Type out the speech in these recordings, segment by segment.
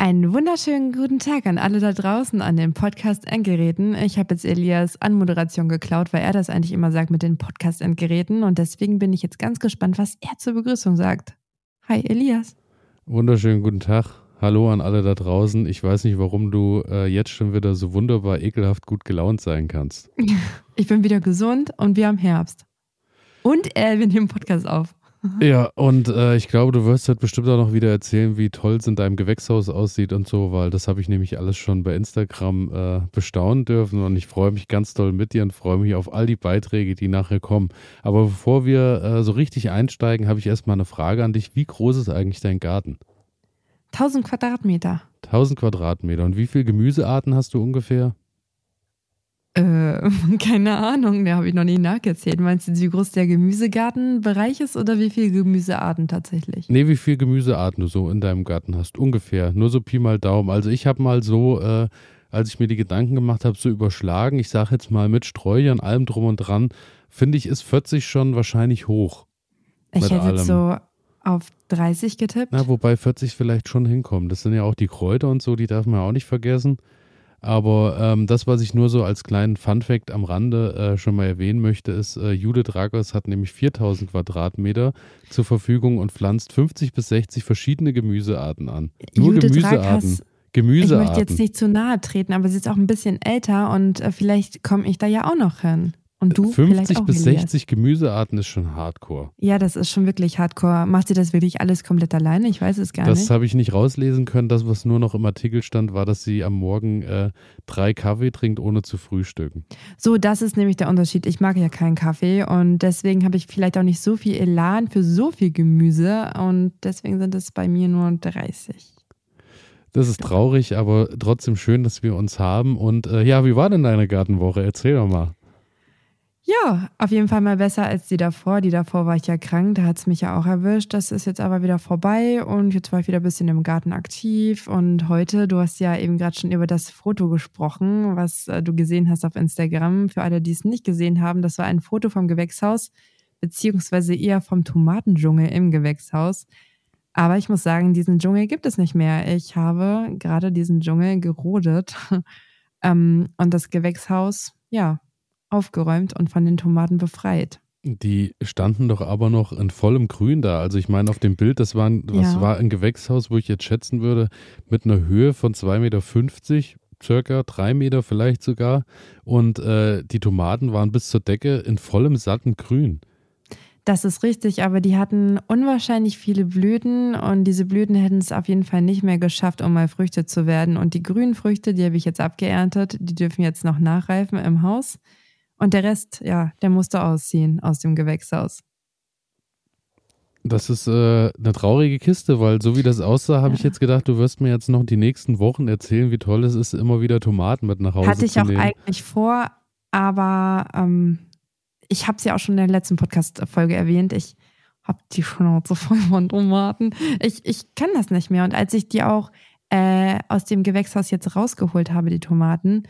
Einen wunderschönen guten Tag an alle da draußen an den Podcast-Endgeräten. Ich habe jetzt Elias Anmoderation geklaut, weil er das eigentlich immer sagt mit den Podcast-Endgeräten. Und deswegen bin ich jetzt ganz gespannt, was er zur Begrüßung sagt. Hi, Elias. Wunderschönen guten Tag. Hallo an alle da draußen. Ich weiß nicht, warum du äh, jetzt schon wieder so wunderbar ekelhaft gut gelaunt sein kannst. Ich bin wieder gesund und wir haben Herbst. Und äh, wir nehmen Podcast auf. Ja, und äh, ich glaube, du wirst heute bestimmt auch noch wieder erzählen, wie toll es in deinem Gewächshaus aussieht und so, weil das habe ich nämlich alles schon bei Instagram äh, bestaunen dürfen und ich freue mich ganz toll mit dir und freue mich auf all die Beiträge, die nachher kommen. Aber bevor wir äh, so richtig einsteigen, habe ich erstmal eine Frage an dich. Wie groß ist eigentlich dein Garten? 1000 Quadratmeter. 1000 Quadratmeter. Und wie viele Gemüsearten hast du ungefähr? Äh, keine Ahnung, da habe ich noch nie nachgezählt. Meinst du, wie groß der Gemüsegartenbereich ist oder wie viele Gemüsearten tatsächlich? Nee, wie viele Gemüsearten du so in deinem Garten hast. Ungefähr. Nur so Pi mal Daumen. Also ich habe mal so, äh, als ich mir die Gedanken gemacht habe, so überschlagen. Ich sage jetzt mal mit Sträuchern, allem drum und dran, finde ich, ist 40 schon wahrscheinlich hoch. Ich hätte allem. jetzt so auf 30 getippt. Na, wobei 40 vielleicht schon hinkommen. Das sind ja auch die Kräuter und so, die darf man auch nicht vergessen. Aber ähm, das, was ich nur so als kleinen Funfact am Rande äh, schon mal erwähnen möchte, ist, äh, Judith Ragos hat nämlich 4000 Quadratmeter zur Verfügung und pflanzt 50 bis 60 verschiedene Gemüsearten an. Nur Judith Gemüsearten. Rakas, Gemüsearten. Ich möchte jetzt nicht zu nahe treten, aber sie ist auch ein bisschen älter und äh, vielleicht komme ich da ja auch noch hin. Und du 50 auch, bis Elias. 60 Gemüsearten ist schon hardcore. Ja, das ist schon wirklich hardcore. Macht sie das wirklich alles komplett alleine? Ich weiß es gar das nicht. Das habe ich nicht rauslesen können. Das, was nur noch im Artikel stand, war, dass sie am Morgen äh, drei Kaffee trinkt, ohne zu frühstücken. So, das ist nämlich der Unterschied. Ich mag ja keinen Kaffee und deswegen habe ich vielleicht auch nicht so viel Elan für so viel Gemüse und deswegen sind es bei mir nur 30. Das ist traurig, aber trotzdem schön, dass wir uns haben. Und äh, ja, wie war denn deine Gartenwoche? Erzähl doch mal. Ja, auf jeden Fall mal besser als die davor. Die davor war ich ja krank, da hat es mich ja auch erwischt. Das ist jetzt aber wieder vorbei und jetzt war ich wieder ein bisschen im Garten aktiv. Und heute, du hast ja eben gerade schon über das Foto gesprochen, was äh, du gesehen hast auf Instagram. Für alle, die es nicht gesehen haben, das war ein Foto vom Gewächshaus, beziehungsweise eher vom Tomatendschungel im Gewächshaus. Aber ich muss sagen, diesen Dschungel gibt es nicht mehr. Ich habe gerade diesen Dschungel gerodet. ähm, und das Gewächshaus, ja, aufgeräumt und von den Tomaten befreit. Die standen doch aber noch in vollem Grün da. Also ich meine, auf dem Bild, das war, das Ja. war ein Gewächshaus, wo ich jetzt schätzen würde, mit einer Höhe von 2,50 Meter, circa drei Meter vielleicht sogar. Und äh, die Tomaten waren bis zur Decke in vollem satten Grün. Das ist richtig, aber die hatten unwahrscheinlich viele Blüten und diese Blüten hätten es auf jeden Fall nicht mehr geschafft, um mal Früchte zu werden. Und die grünen Früchte, die habe ich jetzt abgeerntet, die dürfen jetzt noch nachreifen im Haus. Und der Rest, ja, der musste ausziehen aus dem Gewächshaus. Das ist äh, eine traurige Kiste, weil so wie das aussah, habe ich jetzt gedacht, du wirst mir jetzt noch die nächsten Wochen erzählen, wie toll es ist, immer wieder Tomaten mit nach Hause Hatte ich zu auch nehmen. eigentlich vor, aber ähm, ich habe es ja auch schon in der letzten Podcast-Folge erwähnt. Ich habe die Schnauze voll von Tomaten. Ich, ich kann das nicht mehr. Und als ich die auch äh, aus dem Gewächshaus jetzt rausgeholt habe, die Tomaten,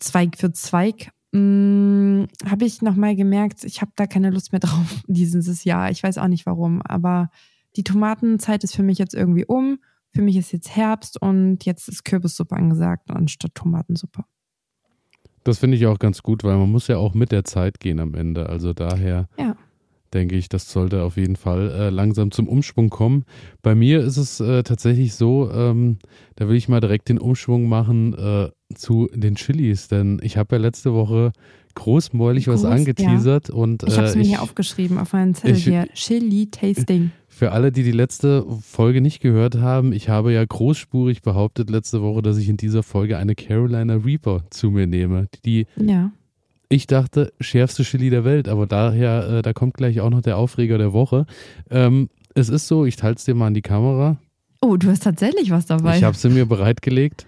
Zweig für Zweig, habe ich nochmal gemerkt, ich habe da keine Lust mehr drauf dieses Jahr. Ich weiß auch nicht warum, aber die Tomatenzeit ist für mich jetzt irgendwie um. Für mich ist jetzt Herbst und jetzt ist Kürbissuppe angesagt anstatt Tomatensuppe. Das finde ich auch ganz gut, weil man muss ja auch mit der Zeit gehen am Ende. Also daher Ja. denke ich, das sollte auf jeden Fall äh, langsam zum Umschwung kommen. Bei mir ist es äh, tatsächlich so, ähm, da will ich mal direkt den Umschwung machen äh, zu den Chilis, denn ich habe ja letzte Woche großmäulig was Groß, angeteasert und Ich habe es äh, mir hier aufgeschrieben auf meinen Zettel ich- hier. Chili Tasting. Für alle, die die letzte Folge nicht gehört haben, ich habe ja großspurig behauptet letzte Woche, dass ich in dieser Folge eine Carolina Reaper zu mir nehme, die Ja. ich dachte, schärfste Chili der Welt, aber daher, äh, da kommt gleich auch noch der Aufreger der Woche. Ähm, es ist so, ich halte es dir mal an die Kamera. Oh, du hast tatsächlich was dabei. Ich habe sie mir bereitgelegt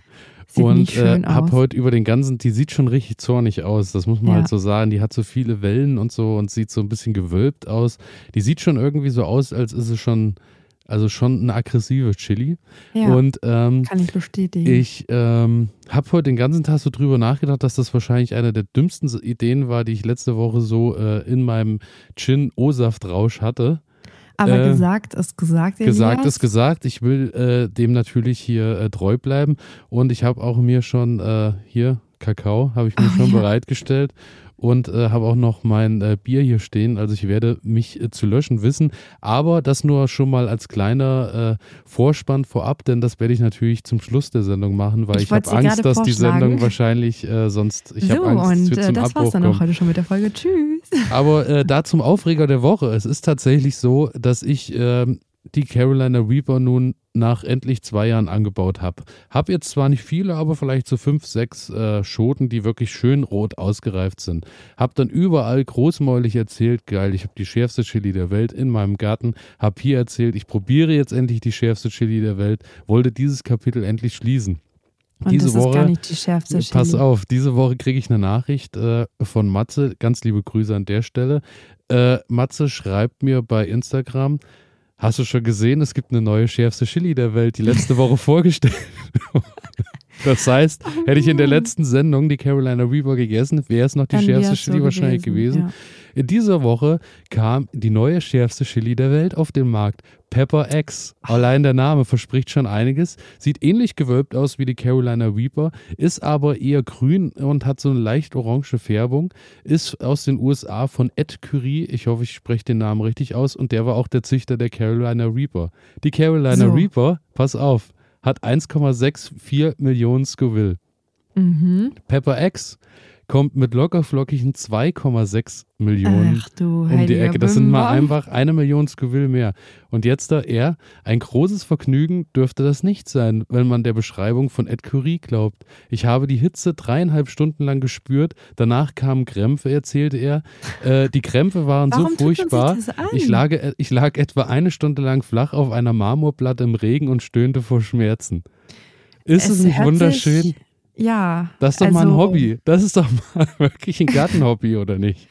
Sieht und äh, habe heute über den ganzen, die sieht schon richtig zornig aus, das muss man Ja. halt so sagen. Die hat so viele Wellen und so und sieht so ein bisschen gewölbt aus. Die sieht schon irgendwie so aus, als ist es schon, also schon eine aggressive Chili. ja, Und ähm, kann ich bestätigen. ich ähm, habe heute den ganzen Tag so drüber nachgedacht, dass das wahrscheinlich eine der dümmsten Ideen war, die ich letzte Woche so äh, in meinem Gin-O-Saft-Rausch hatte. Aber Äh, gesagt ist gesagt, Elias. Gesagt ist gesagt. Ich will äh, dem natürlich hier äh, treu bleiben. Und ich habe auch mir schon äh, hier Kakao, habe ich mir Oh, schon ja. bereitgestellt. Und äh, habe auch noch mein äh, Bier hier stehen. Also ich werde mich äh, zu löschen wissen. Aber das nur schon mal als kleiner äh, Vorspann vorab, denn das werde ich natürlich zum Schluss der Sendung machen, weil Ich ich, habe Angst, dass die. Sendung wahrscheinlich äh, sonst, ich so, habe Angst, und wird äh, zum das Abbruch war's dann auch heute schon mit der Folge. Tschüss. Aber da zum Aufreger der Woche. Es ist tatsächlich so, dass ich ähm, die Carolina Reaper nun nach endlich zwei Jahren angebaut habe. Hab jetzt zwar nicht viele, aber vielleicht so fünf, sechs äh, Schoten, die wirklich schön rot ausgereift sind. Hab dann überall großmäulig erzählt, geil, ich habe die schärfste Chili der Welt in meinem Garten. Hab hier erzählt, ich probiere jetzt endlich die schärfste Chili der Welt. Wollte dieses Kapitel endlich schließen. Und Diese das Woche- ist gar nicht die schärfste Chili. Pass auf, diese Woche kriege ich eine Nachricht äh, von Matze. Ganz liebe Grüße an der Stelle. Äh, Matze schreibt mir bei Instagram: Hast du schon gesehen, es gibt eine neue schärfste Chili der Welt, die letzte Woche vorgestellt. Das heißt, hätte ich in der letzten Sendung die Carolina Reaper gegessen, wäre es noch die Dann schärfste wär's so Chili wahrscheinlich gewesen. Ja. In dieser Woche kam die neue schärfste Chili der Welt auf den Markt. Pepper X. Allein der Name verspricht schon einiges. Sieht ähnlich gewölbt aus wie die Carolina Reaper, ist aber eher grün und hat so eine leicht orange Färbung. Ist aus den USA von Ed Curie. Ich hoffe, ich spreche den Namen richtig aus. Und der war auch der Züchter der Carolina Reaper. Die Carolina So. Reaper, pass auf, hat 1,64 Millionen Scoville. Mhm. Pepper X kommt mit lockerflockigen 2,6 Millionen Ach um die Ecke. Das sind mal einfach eine Million Scoville mehr. Und jetzt da er, ein großes Vergnügen dürfte das nicht sein, wenn man der Beschreibung von Ed Curie glaubt. Ich habe die Hitze dreieinhalb Stunden lang gespürt, danach kamen Krämpfe, erzählte er. Äh, die Krämpfe waren Warum so furchtbar. Ich lag, ich lag etwa eine Stunde lang flach auf einer Marmorplatte im Regen und stöhnte vor Schmerzen. Ist es, nicht hört wunderschön? Sich, ja. das ist doch mal ein also- Hobby. Das ist doch mal wirklich ein Gartenhobby, oder nicht?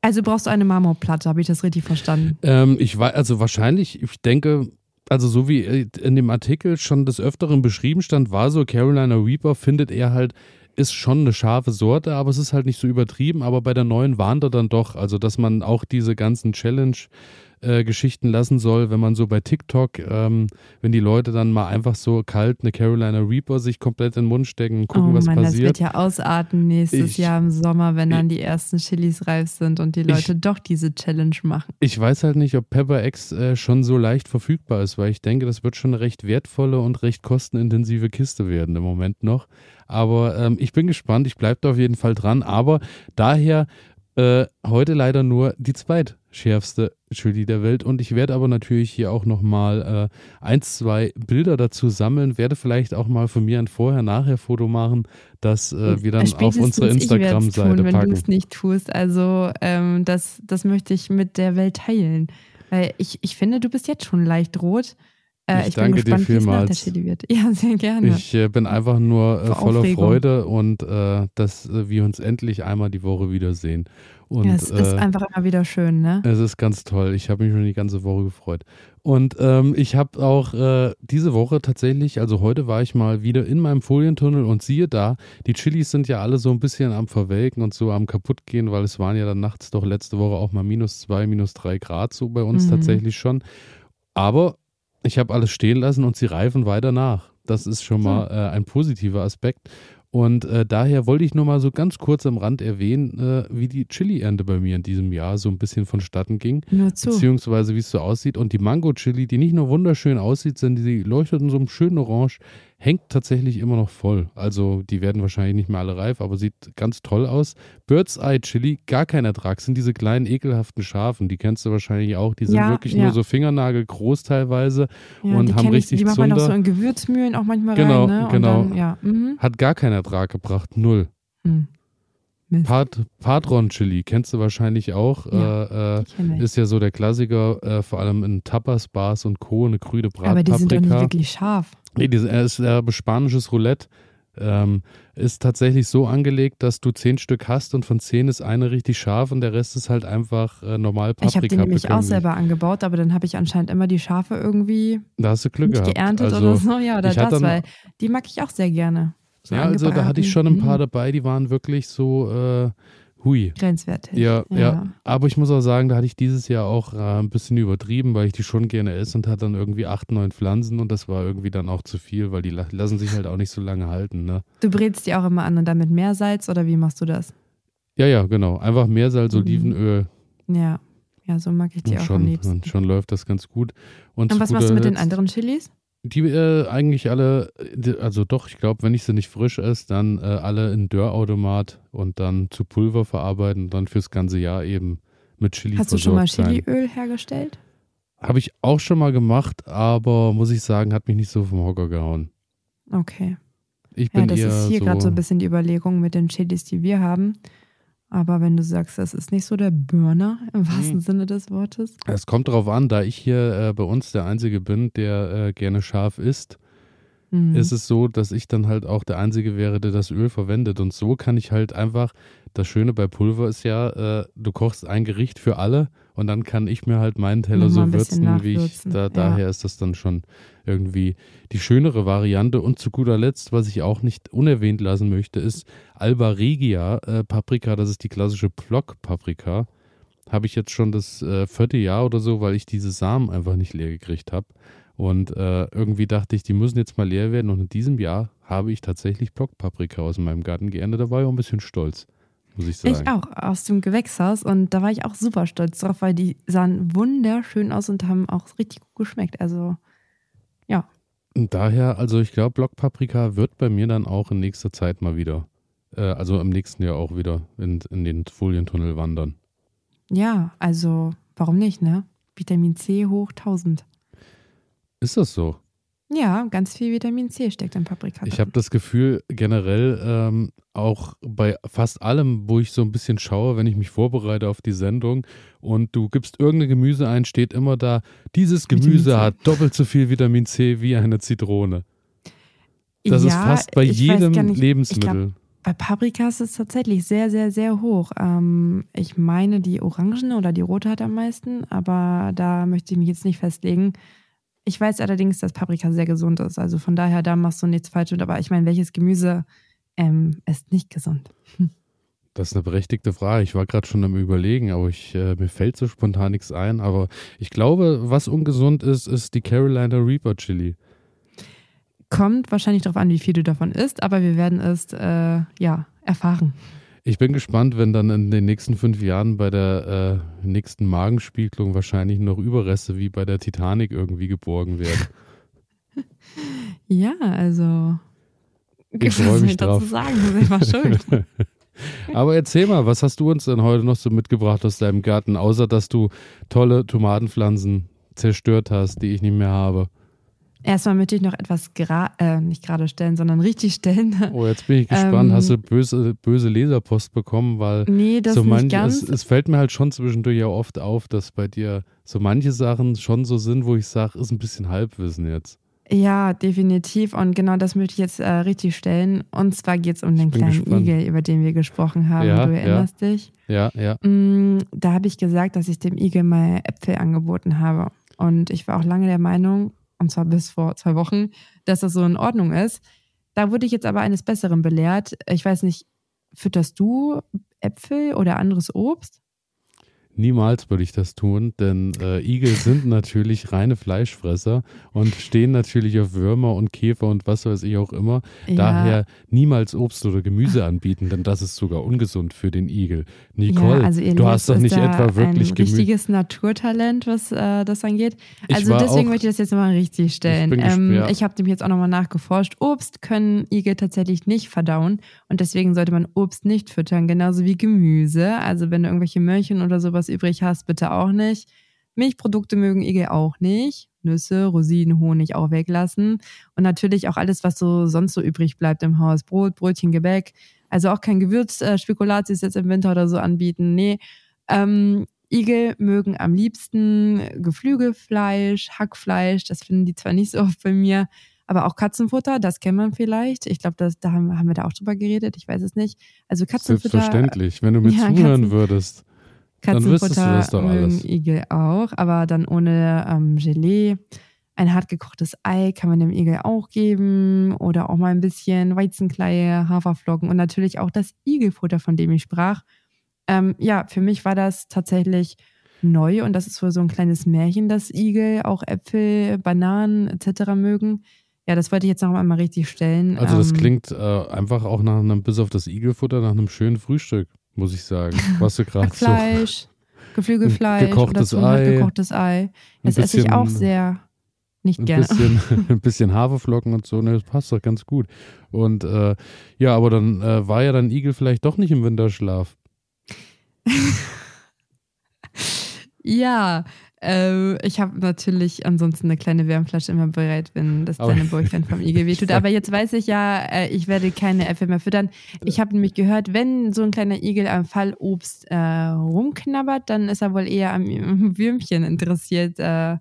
Also brauchst du eine Marmorplatte, habe ich das richtig verstanden? Ähm, ich weiß, also wahrscheinlich, ich denke, also so wie äh, in dem Artikel schon des Öfteren beschrieben stand, war so, Carolina Reaper findet er halt, ist schon eine scharfe Sorte, aber es ist halt nicht so übertrieben, aber bei der neuen warnt er dann doch, also dass man auch diese ganzen Challenge äh, Geschichten lassen soll, wenn man so bei TikTok, ähm, wenn die Leute dann mal einfach so kalt eine Carolina Reaper sich komplett in den Mund stecken und gucken, oh was Mann, das passiert. wird ja ausarten nächstes Ich- Jahr im Sommer, wenn dann die ersten Chilis reif sind und die Leute doch diese Challenge machen. Ich weiß halt nicht, ob Pepper X äh, schon so leicht verfügbar ist, weil ich denke, das wird schon eine recht wertvolle und recht kostenintensive Kiste werden im Moment noch. Aber ähm, ich bin gespannt, ich bleibe da auf jeden Fall dran. Aber daher äh, heute leider nur die zweitschärfste Chili der Welt. Und ich werde aber natürlich hier auch nochmal äh, eins, zwei Bilder dazu sammeln. Werde vielleicht auch mal von mir ein Vorher-Nachher-Foto machen, das äh, wir dann auf Spätestens unsere werd's tun, Instagram-Seite wenn du packen. es nicht tust. Also ähm, das, das möchte ich mit der Welt teilen. Weil ich, ich finde, du bist jetzt schon leicht rot. Äh, Ich ich danke bin dir gespannt, der vielmals. Ja, sehr gerne. Ich äh, bin einfach nur äh, voller. Freude und äh, dass äh, wir uns endlich einmal die Woche wiedersehen. Und ja, es ist äh, einfach immer wieder schön, ne? es ist ganz toll. Ich habe mich schon die ganze Woche gefreut. Und ähm, ich habe auch äh, diese Woche tatsächlich, also heute war ich mal wieder in meinem Folientunnel und siehe da, die Chilis sind ja alle so ein bisschen am Verwelken und so am kaputtgehen, weil es waren ja dann nachts doch letzte Woche auch mal minus zwei, minus drei Grad so bei uns Mhm. tatsächlich schon. Aber ich habe alles stehen lassen und sie reifen weiter nach. Das ist schon mal äh, ein positiver Aspekt. Und äh, daher wollte ich nur mal so ganz kurz am Rand erwähnen, äh, wie die Chili-Ernte bei mir in diesem Jahr so ein bisschen vonstatten ging, beziehungsweise wie es so aussieht. Und die Mango-Chili, die nicht nur wunderschön aussieht, sondern die leuchtet in so einem schönen Orange, hängt tatsächlich immer noch voll. Also die werden wahrscheinlich nicht mehr alle reif, aber sieht ganz toll aus. Bird's Eye Chili, gar kein Ertrag, sind diese kleinen ekelhaften Schafen, die kennst du wahrscheinlich auch. Die sind Ja, wirklich ja. nur so fingernagelgroß teilweise. ja, und die haben kenn ich, richtig Die macht man auch Zunder. so in Gewürzmühlen auch manchmal Genau, rein, ne? Und genau. Ja. Mhm. Hat gar keinen Ertrag gebracht, null. Hm. Mist, Pat Patron Chili, kennst du wahrscheinlich auch. Ja, äh, äh, ist ja so der Klassiker, äh, vor allem in Tapas, Bars und Co. Eine grüne Aber die sind doch nicht Bratpaprika. wirklich scharf. Nee, diese, er ist äh, spanisches Roulette. Ähm, ist tatsächlich so angelegt, dass du zehn Stück hast und von zehn ist eine richtig scharf und der Rest ist halt einfach äh, normal Ich habe die Paprika. nämlich auch selber angebaut, aber dann habe ich anscheinend immer die Schafe irgendwie Da hast du Glück nicht gehabt. geerntet also, oder so. Ja, oder das, dann- weil die mag ich auch sehr gerne. So ja, also da hatte ich schon ein paar dabei, die waren wirklich so äh, hui. Grenzwertig. Ja, ja, ja, Aber ich muss auch sagen, da hatte ich dieses Jahr auch äh, ein bisschen übertrieben, weil ich die schon gerne esse und hatte dann irgendwie acht, neun Pflanzen und das war irgendwie dann auch zu viel, weil die lassen sich halt auch nicht so lange halten. Ne? Du brätst die auch immer an und dann mit Meersalz oder wie machst du das? Ja, ja, genau. Einfach Meersalz, mhm. Olivenöl. Ja. Ja, so mag ich die und auch schon, am liebsten. Und schon läuft das ganz gut. Und, und was machst du mit den anderen Chilis? Die äh, eigentlich alle, also doch, ich glaube, wenn ich sie nicht frisch esse, dann äh, alle in Dörrautomat und dann zu Pulver verarbeiten und dann fürs ganze Jahr eben mit Chili Hast du schon mal Chiliöl hergestellt? Habe ich auch schon mal gemacht, aber muss ich sagen, hat mich nicht so vom Hocker gehauen. Okay. Ich bin ja, das ist hier so, gerade so ein bisschen die Überlegung mit den Chilis, die wir haben. Aber wenn du sagst, das ist nicht so der Burner im wahrsten mhm. Sinne des Wortes. Es kommt darauf an, da ich hier äh, bei uns der Einzige bin, der äh, gerne scharf isst, mhm. ist es so, dass ich dann halt auch der Einzige wäre, der das Öl verwendet. Und so kann ich halt einfach, das Schöne bei Pulver ist ja, äh, du kochst ein Gericht für alle und dann kann ich mir halt meinen Teller so würzen, wie ich. Da, ja. Daher ist das dann schon irgendwie die schönere Variante. Und zu guter Letzt, was ich auch nicht unerwähnt lassen möchte, ist Alba Regia äh, Paprika. Das ist die klassische Plock-Paprika. Habe ich jetzt schon das äh, vierte Jahr oder so, weil ich diese Samen einfach nicht leer gekriegt habe. Und äh, irgendwie dachte ich, die müssen jetzt mal leer werden. Und in diesem Jahr habe ich tatsächlich Blockpaprika aus meinem Garten geerntet. Da war ich auch ein bisschen stolz muss ich sagen. Ich auch, aus dem Gewächshaus. Und da war ich auch super stolz drauf, weil die sahen wunderschön aus und haben auch richtig gut geschmeckt. Also, ja. Und daher, also ich glaube, Blockpaprika wird bei mir dann auch in nächster Zeit mal wieder, äh, also im nächsten Jahr auch wieder in, in den Folientunnel wandern. Ja, also warum nicht, ne? Vitamin C hoch 1000. Ist das so? Ja, ganz viel Vitamin C steckt in Paprika. Ich habe das Gefühl, generell ähm, auch bei fast allem, wo ich so ein bisschen schaue, wenn ich mich vorbereite auf die Sendung und du gibst irgendein Gemüse ein, steht immer da, dieses Gemüse hat doppelt so viel Vitamin C wie eine Zitrone. Das ja, ist fast bei jedem nicht, Lebensmittel. Glaub, bei Paprika ist es tatsächlich sehr, sehr, sehr hoch. Ähm, ich meine, die Orangen oder die rote hat am meisten, aber da möchte ich mich jetzt nicht festlegen. Ich weiß allerdings, dass Paprika sehr gesund ist. Also von daher, da machst du nichts falsch. Aber ich meine, welches Gemüse ähm, ist nicht gesund? Das ist eine berechtigte Frage. Ich war gerade schon am Überlegen, aber ich, äh, mir fällt so spontan nichts ein. Aber ich glaube, was ungesund ist, ist die Carolina Reaper Chili. Kommt wahrscheinlich darauf an, wie viel du davon isst, aber wir werden es äh, ja erfahren. Ich bin gespannt, wenn dann in den nächsten fünf Jahren bei der äh, nächsten Magenspiegelung wahrscheinlich noch Überreste wie bei der Titanic irgendwie geborgen werden. ja, also. Ich freue mich drauf. sagen, ich war schuld. Aber erzähl mal, was hast du uns denn heute noch so mitgebracht aus deinem Garten, außer dass du tolle Tomatenpflanzen zerstört hast, die ich nicht mehr habe? Erstmal möchte ich noch etwas äh, nicht gerade stellen, sondern richtig stellen. Oh, jetzt bin ich gespannt. Ähm, Hast du böse, böse Leserpost bekommen? Weil nee, das so manche, nicht ganz. Es, es, fällt mir halt schon zwischendurch ja oft auf, dass bei dir so manche Sachen schon so sind, wo ich sage, ist ein bisschen Halbwissen jetzt. Ja, definitiv. Und genau das möchte ich jetzt äh, richtig stellen. Und zwar geht es um den kleinen gespannt. Igel, über den wir gesprochen haben. Ja, du erinnerst ja. dich? Ja, ja. Mm, da habe ich gesagt, dass ich dem Igel mal Äpfel angeboten habe. Und ich war auch lange der Meinung, und zwar bis vor zwei Wochen, dass das so in Ordnung ist. Da wurde ich jetzt aber eines Besseren belehrt. Ich weiß nicht, fütterst du Äpfel oder anderes Obst? Niemals würde ich das tun, denn äh, Igel sind natürlich reine Fleischfresser und stehen natürlich auf Würmer und Käfer und was weiß ich auch immer. Ja. Daher niemals Obst oder Gemüse anbieten, denn das ist sogar ungesund für den Igel. Nicole, ja, also du hast doch nicht etwa wirklich Gemüse. Ein richtiges Naturtalent, was äh, das angeht. Also deswegen möchte ich das jetzt mal richtig stellen. Ich, ähm, ich habe dem jetzt auch nochmal nachgeforscht. Obst können Igel tatsächlich nicht verdauen und deswegen sollte man Obst nicht füttern, genauso wie Gemüse. Also wenn du irgendwelche Möhrchen oder sowas was übrig hast, bitte auch nicht. Milchprodukte mögen Igel auch nicht. Nüsse, Rosinen, Honig auch weglassen. Und natürlich auch alles, was so sonst so übrig bleibt im Haus. Brot, Brötchen, Gebäck. Also auch kein Gewürz, äh, Spekulatius jetzt im Winter oder so anbieten. Nee. Ähm, Igel mögen am liebsten Geflügelfleisch, Hackfleisch. Das finden die zwar nicht so oft bei mir. Aber auch Katzenfutter, das kennt man vielleicht. Ich glaube, da haben, haben wir da auch drüber geredet. Ich weiß es nicht. Also Katzenfutter. Selbstverständlich, wenn du mir ja, zuhören Katzen, würdest. Katzenfutter mögen Igel auch, aber dann ohne ähm, Gelee. Ein hart gekochtes Ei kann man dem Igel auch geben oder auch mal ein bisschen Weizenkleie, Haferflocken und natürlich auch das Igelfutter, von dem ich sprach. Ähm, ja, für mich war das tatsächlich neu und das ist wohl so ein kleines Märchen, dass Igel auch Äpfel, Bananen etc. mögen. Ja, das wollte ich jetzt noch einmal richtig stellen. Also das Ähm, klingt äh, einfach auch nach einem, bis auf das Igelfutter, nach einem schönen Frühstück, muss ich sagen. Was du gerade so. Geflügelfleisch Gekochtes oder Ei. gekochtes Ei. Das esse ich auch sehr nicht Ein gerne. bisschen, ein bisschen Haferflocken und so, ne, das passt doch ganz gut. Und äh, ja, aber dann äh, war ja dann Igel vielleicht doch nicht im Winterschlaf. Ja, äh, ich habe natürlich ansonsten eine kleine Wärmflasche immer bereit, wenn das kleine Bäuchlein vom Igel wehtut. Aber jetzt weiß ich ja, äh, ich werde keine Äpfel mehr füttern. Ich habe nämlich gehört, wenn so ein kleiner Igel am Fallobst äh, rumknabbert, dann ist er wohl eher am Würmchen interessiert, äh,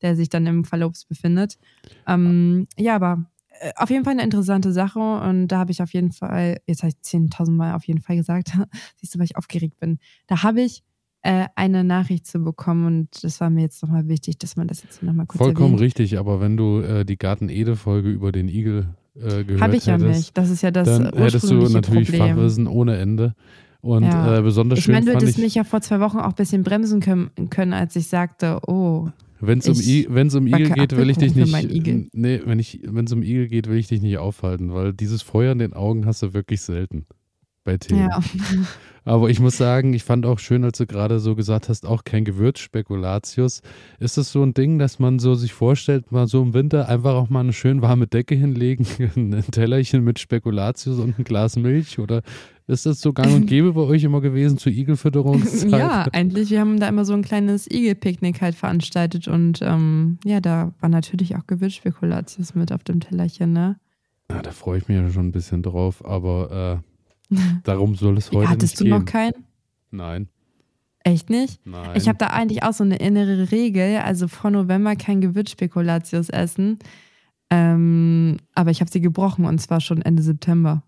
der sich dann im Fallobst befindet. Ähm, ja, aber auf jeden Fall eine interessante Sache und da habe ich auf jeden Fall, jetzt habe ich 10.000 Mal auf jeden Fall gesagt, siehst du, weil ich aufgeregt bin. Da habe ich äh, eine Nachricht zu bekommen und das war mir jetzt nochmal wichtig, dass man das jetzt nochmal kurz Vollkommen erwähnt. richtig, aber wenn du äh, die Garten-Ede-Folge über den Igel äh, gehört Habe ich ja hättest, nicht. Das ist ja das dann hättest du natürlich Problem. Fachwissen ohne Ende. Und Ja. äh, besonders Ich schön meine, du hättest ich, mich ja vor zwei Wochen auch ein bisschen bremsen können, können als ich sagte, oh, wenn es um, ich I- wenn's um Igel geht, will ich dich nicht, nee, ich, wenn es um Igel geht, will ich dich nicht aufhalten, weil dieses Feuer in den Augen hast du wirklich selten bei Themen. ja. Aber ich muss sagen, ich fand auch schön, als du gerade so gesagt hast, auch kein Gewürzspekulatius. Ist das so ein Ding, dass man so sich vorstellt, mal so im Winter einfach auch mal eine schön warme Decke hinlegen, ein Tellerchen mit Spekulatius und ein Glas Milch? Oder ist das so gang und gäbe bei euch immer gewesen zur Igelfütterungszeit? ja, eigentlich, wir haben da immer so ein kleines Igelpicknick halt veranstaltet und ähm, ja, da war natürlich auch Gewürzspekulatius mit auf dem Tellerchen, ne? Ja, da freue ich mich ja schon ein bisschen drauf, aber äh, darum soll es heute Hattest nicht du gehen. noch keinen? Nein, Echt nicht? nein. Ich habe da eigentlich auch so eine innere Regel, also vor November kein Gewürzspekulatius essen. Ähm, aber ich habe sie gebrochen und zwar schon Ende September.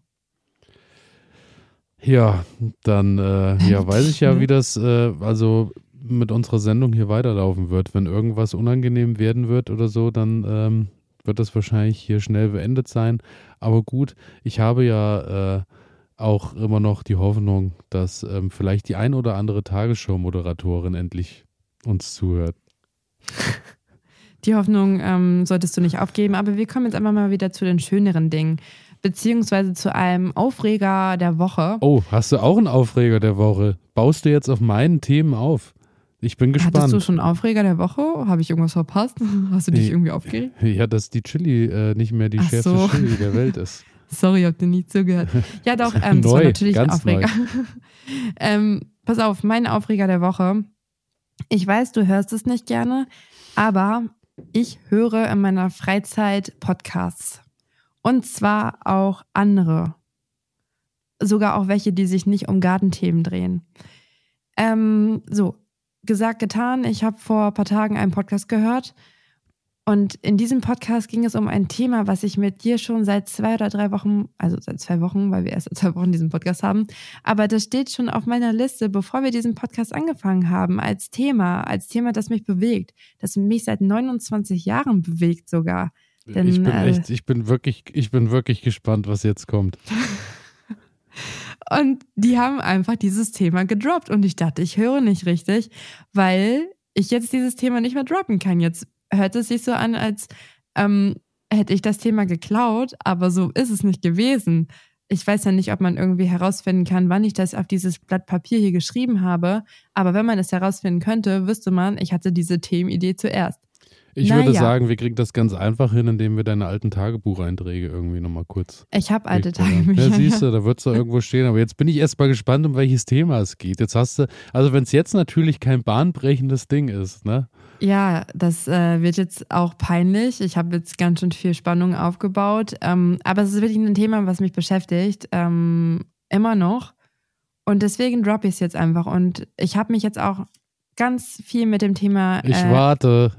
Ja, dann äh, ja, weiß ich ja, Ne? wie das äh, also mit unserer Sendung hier weiterlaufen wird. Wenn irgendwas unangenehm werden wird oder so, dann ähm, wird das wahrscheinlich hier schnell beendet sein. Aber gut, ich habe ja äh, auch immer noch die Hoffnung, dass ähm, vielleicht die ein oder andere Tagesschau-Moderatorin endlich uns zuhört. Die Hoffnung ähm, solltest du nicht aufgeben, aber wir kommen jetzt einfach mal wieder zu den schöneren Dingen, beziehungsweise zu einem Aufreger der Woche. Oh, hast du auch einen Aufreger der Woche? Baust du jetzt auf meinen Themen auf? Ich bin gespannt. Hattest du schon Aufreger der Woche? Habe ich irgendwas verpasst? Hast du dich Nee. irgendwie aufgeregt? Ja, dass die Chili äh, nicht mehr die Ach schärfste so. Chili der Welt ist. Sorry, habt ihr nicht zugehört. Ja, doch, ähm, das war natürlich ein Aufreger. ähm, pass auf, mein Aufreger der Woche. Ich weiß, du hörst es nicht gerne, aber ich höre in meiner Freizeit Podcasts. Und zwar auch andere. Sogar auch welche, die sich nicht um Gartenthemen drehen. Ähm, so, gesagt, getan. Ich habe vor ein paar Tagen einen Podcast gehört. Und in diesem Podcast ging es um ein Thema, was ich mit dir schon seit zwei oder drei Wochen, also seit zwei Wochen, weil wir erst seit zwei Wochen diesen Podcast haben, aber das steht schon auf meiner Liste, bevor wir diesen Podcast angefangen haben, als Thema, als Thema, das mich bewegt, das mich seit 29 Jahren bewegt sogar. Denn, ich bin äh, echt, ich bin wirklich, ich bin wirklich gespannt, was jetzt kommt. Und die haben einfach dieses Thema gedroppt und ich dachte, ich höre nicht richtig, weil ich jetzt dieses Thema nicht mehr droppen kann. Jetzt hört es sich so an, als ähm, hätte ich das Thema geklaut, aber so ist es nicht gewesen. Ich weiß ja nicht, ob man irgendwie herausfinden kann, wann ich das auf dieses Blatt Papier hier geschrieben habe, aber wenn man es herausfinden könnte, wüsste man, ich hatte diese Themenidee zuerst. Ich Na würde sagen, wir kriegen das ganz einfach hin, indem wir deine alten Tagebucheinträge irgendwie nochmal kurz. Ich habe alte. Tagebücher. Ja, siehst du, da wird es da irgendwo stehen. Aber jetzt bin ich erst mal gespannt, um welches Thema es geht. Jetzt hast du, also wenn es jetzt natürlich kein bahnbrechendes Ding ist, ne? Ja, das äh, wird jetzt auch peinlich. Ich habe jetzt ganz schön viel Spannung aufgebaut. Ähm, aber es ist wirklich ein Thema, was mich beschäftigt. Ähm, immer noch. Und deswegen droppe ich es jetzt einfach. Und ich habe mich jetzt auch ganz viel mit dem Thema. Ich äh, warte.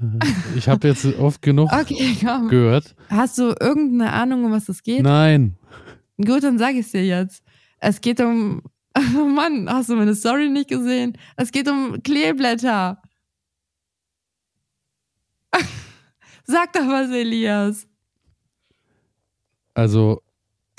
Ich habe jetzt oft genug Okay, komm. gehört. Hast du irgendeine Ahnung, um was es geht? Nein. Gut, dann sage ich es dir jetzt. Es geht um. Oh Mann, hast du meine Story nicht gesehen? Es geht um Kleeblätter. Sag doch was, Elias. Also,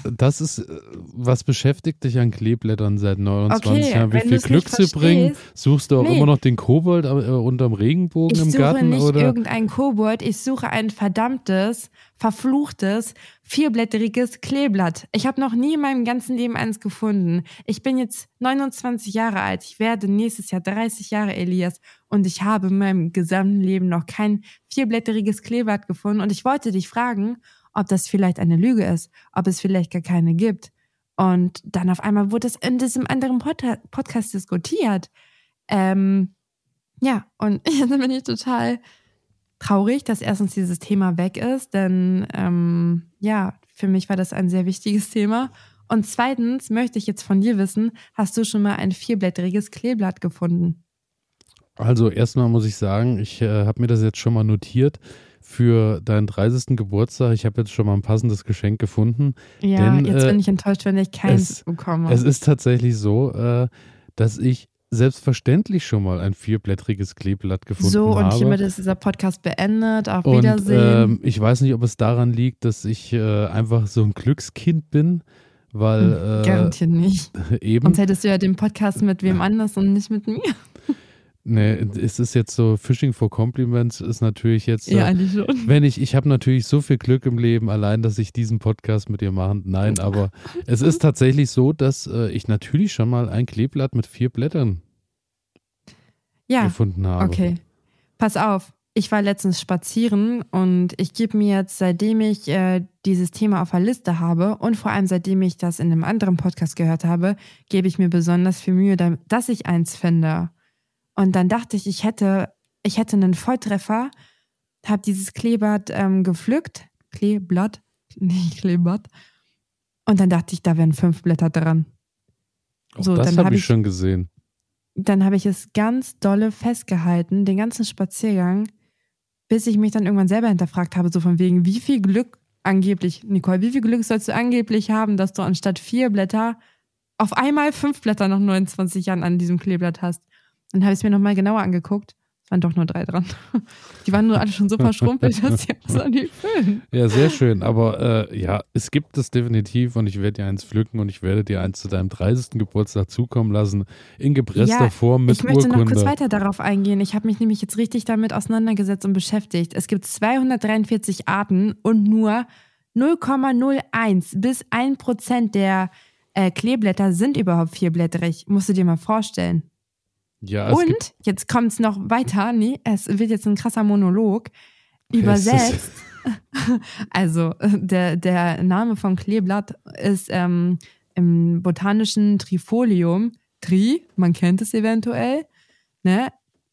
das ist, äh, was beschäftigt dich an Kleeblättern seit 29 Okay, Jahren? Wie viel Glück nicht sie bringen? Suchst du auch Nee. immer noch den Kobold äh, unterm Regenbogen Ich im suche Garten? nicht oder? irgendein Kobold, ich suche ein verdammtes, verfluchtes, vierblätteriges Kleeblatt. Ich habe noch nie in meinem ganzen Leben eins gefunden. Ich bin jetzt 29 Jahre alt. Ich werde nächstes Jahr 30 Jahre, Elias. Und ich habe in meinem gesamten Leben noch kein vierblätteriges Kleeblatt gefunden. Und ich wollte dich fragen, ob das vielleicht eine Lüge ist, ob es vielleicht gar keine gibt. Und dann auf einmal wurde es in diesem anderen Pod Podcast diskutiert. Ähm, ja, und jetzt bin ich total traurig, dass erstens dieses Thema weg ist, denn ähm, ja, für mich war das ein sehr wichtiges Thema. Und zweitens möchte ich jetzt von dir wissen, hast du schon mal ein vierblättriges Kleeblatt gefunden? Also erstmal muss ich sagen, ich äh, habe mir das jetzt schon mal notiert für deinen 30. Geburtstag. Ich habe jetzt schon mal ein passendes Geschenk gefunden. Ja, Denn, jetzt äh, bin ich enttäuscht, wenn ich keins es- bekomme. Es ist tatsächlich so, äh, dass ich selbstverständlich schon mal ein vierblättriges Kleeblatt gefunden so, und habe. hiermit ist dieser Podcast beendet. Auf Und Wiedersehen. ähm, ich weiß nicht, ob es daran liegt, dass ich äh, einfach so ein Glückskind bin, weil äh, Garantiert nicht. eben, Sonst hättest du ja den Podcast mit wem anders und nicht mit mir. Ne, es ist jetzt so, Fishing for Compliments ist natürlich jetzt, Ja, äh, eigentlich schon. wenn ich, ich habe natürlich so viel Glück im Leben, allein, dass ich diesen Podcast mit dir machen, nein, aber es ist tatsächlich so, dass äh, ich natürlich schon mal ein Kleeblatt mit vier Blättern Ja, gefunden habe. Okay. Pass auf. Ich war letztens spazieren und ich gebe mir jetzt, seitdem ich äh, dieses Thema auf der Liste habe und vor allem seitdem ich das in einem anderen Podcast gehört habe, gebe ich mir besonders viel Mühe, dass ich eins finde. Und dann dachte ich, ich hätte, ich hätte einen Volltreffer, habe dieses Kleeblatt ähm, gepflückt. Kleeblatt, nicht Kleeblatt. Und dann dachte ich, da wären fünf Blätter dran. Auch So, das habe hab ich ich- schon gesehen. dann habe ich es ganz dolle festgehalten, den ganzen Spaziergang, bis ich mich dann irgendwann selber hinterfragt habe, so von wegen, wie viel Glück angeblich, Nicole, wie viel Glück sollst du angeblich haben, dass du anstatt vier Blätter auf einmal fünf Blätter nach 29 Jahren an diesem Kleeblatt hast. Dann habe ich es mir nochmal genauer angeguckt. Es waren doch nur drei dran. Die waren nur alle schon so verschrumpelt, dass die so nicht füllen. Ja, sehr schön. Aber äh, ja, es gibt es definitiv und ich werde dir eins pflücken und ich werde dir eins zu deinem 30. Geburtstag zukommen lassen. In gepresster Ja, Form mit ich möchte noch Urkunde. kurz weiter darauf eingehen. Ich habe mich nämlich jetzt richtig damit auseinandergesetzt und beschäftigt. Es gibt 243 Arten und nur 0,01 bis 1 Prozent der äh, Kleeblätter sind überhaupt vierblättrig. Musst du dir mal vorstellen. Ja, und jetzt kommt es noch weiter. Nee, es wird jetzt ein krasser Monolog. Übersetzt. Also, äh, der, der Name vom Kleeblatt ist ähm, im botanischen Trifolium, Tri, man kennt es eventuell, ne?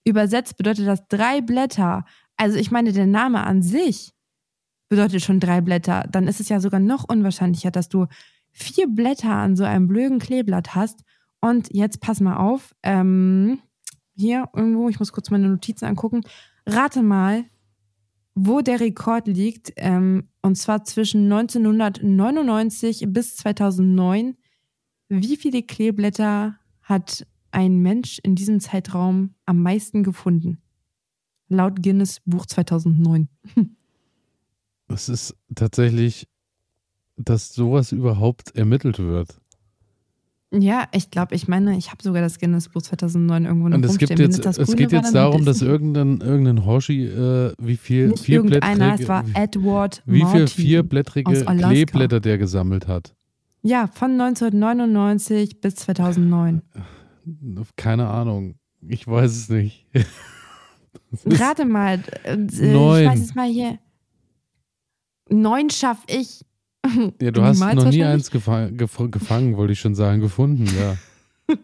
Übersetzt bedeutet das drei Blätter. Also, ich meine, der Name an sich bedeutet schon drei Blätter. Dann ist es ja sogar noch unwahrscheinlicher, dass du vier Blätter an so einem blöden Kleeblatt hast. Und jetzt pass mal auf, ähm, hier irgendwo, ich muss kurz meine Notizen angucken. Rate mal, wo der Rekord liegt, ähm, und zwar zwischen 1999 bis 2009. Wie viele Kleeblätter hat ein Mensch in diesem Zeitraum am meisten gefunden? Laut Guinness Buch 2009. es ist tatsächlich, dass sowas überhaupt ermittelt wird. Ja, ich glaube, ich meine, ich habe sogar das Guinness Buch 2009 irgendwo noch Und es gibt jetzt, es geht jetzt darum, dass irgendein, irgendein Horschi, äh, wie viel nicht irgendeiner, es war Edward wie viel Martin. vierblättrige. Kleeblätter der gesammelt hat. Ja, von 1999 bis 2009. Keine Ahnung. Ich weiß es nicht. Rate mal, äh, äh, Neun. ich weiß es mal hier. Neun schaff ich. Ja, du hast noch nie eins gefa gef gefangen, wollte ich schon sagen, gefunden, ja.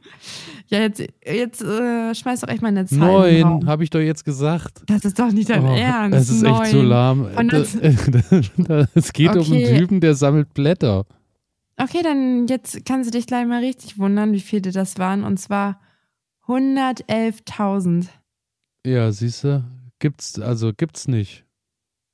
Ja, jetzt, jetzt äh, schmeiß doch echt mal eine Zahl. in den Neun, habe ich doch jetzt gesagt. Das ist doch nicht dein Oh, Ernst. Es ist echt so Neun. lahm. Von Da- Es geht um einen Okay. Typen, der sammelt Blätter. Okay, dann jetzt kannst du dich gleich mal richtig wundern, wie viele das waren. Und zwar 111.000. Ja, siehst du, gibt's, also gibt's nicht.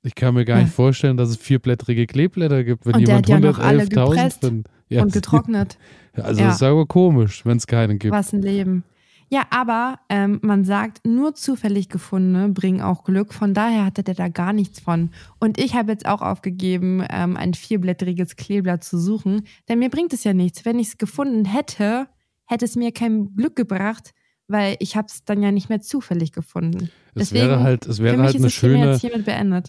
Ich kann mir gar Ja. nicht vorstellen, dass es vierblättrige Kleeblätter gibt, wenn Und jemand ja noch alle 111.000 gepresst findet. Ja, Und getrocknet. Also Ja. das ist aber komisch, wenn es keinen gibt. Was ein Leben. Ja, aber ähm, man sagt, nur zufällig gefundene bringen auch Glück. Von daher hatte der da gar nichts von. Und ich habe jetzt auch aufgegeben, ähm, ein vierblättriges Kleeblatt zu suchen. Denn mir bringt es ja nichts. Wenn ich es gefunden hätte, hätte es mir kein Glück gebracht, weil ich habe es dann ja nicht mehr zufällig gefunden. Es Deswegen, wäre halt, es wäre halt eine schöne,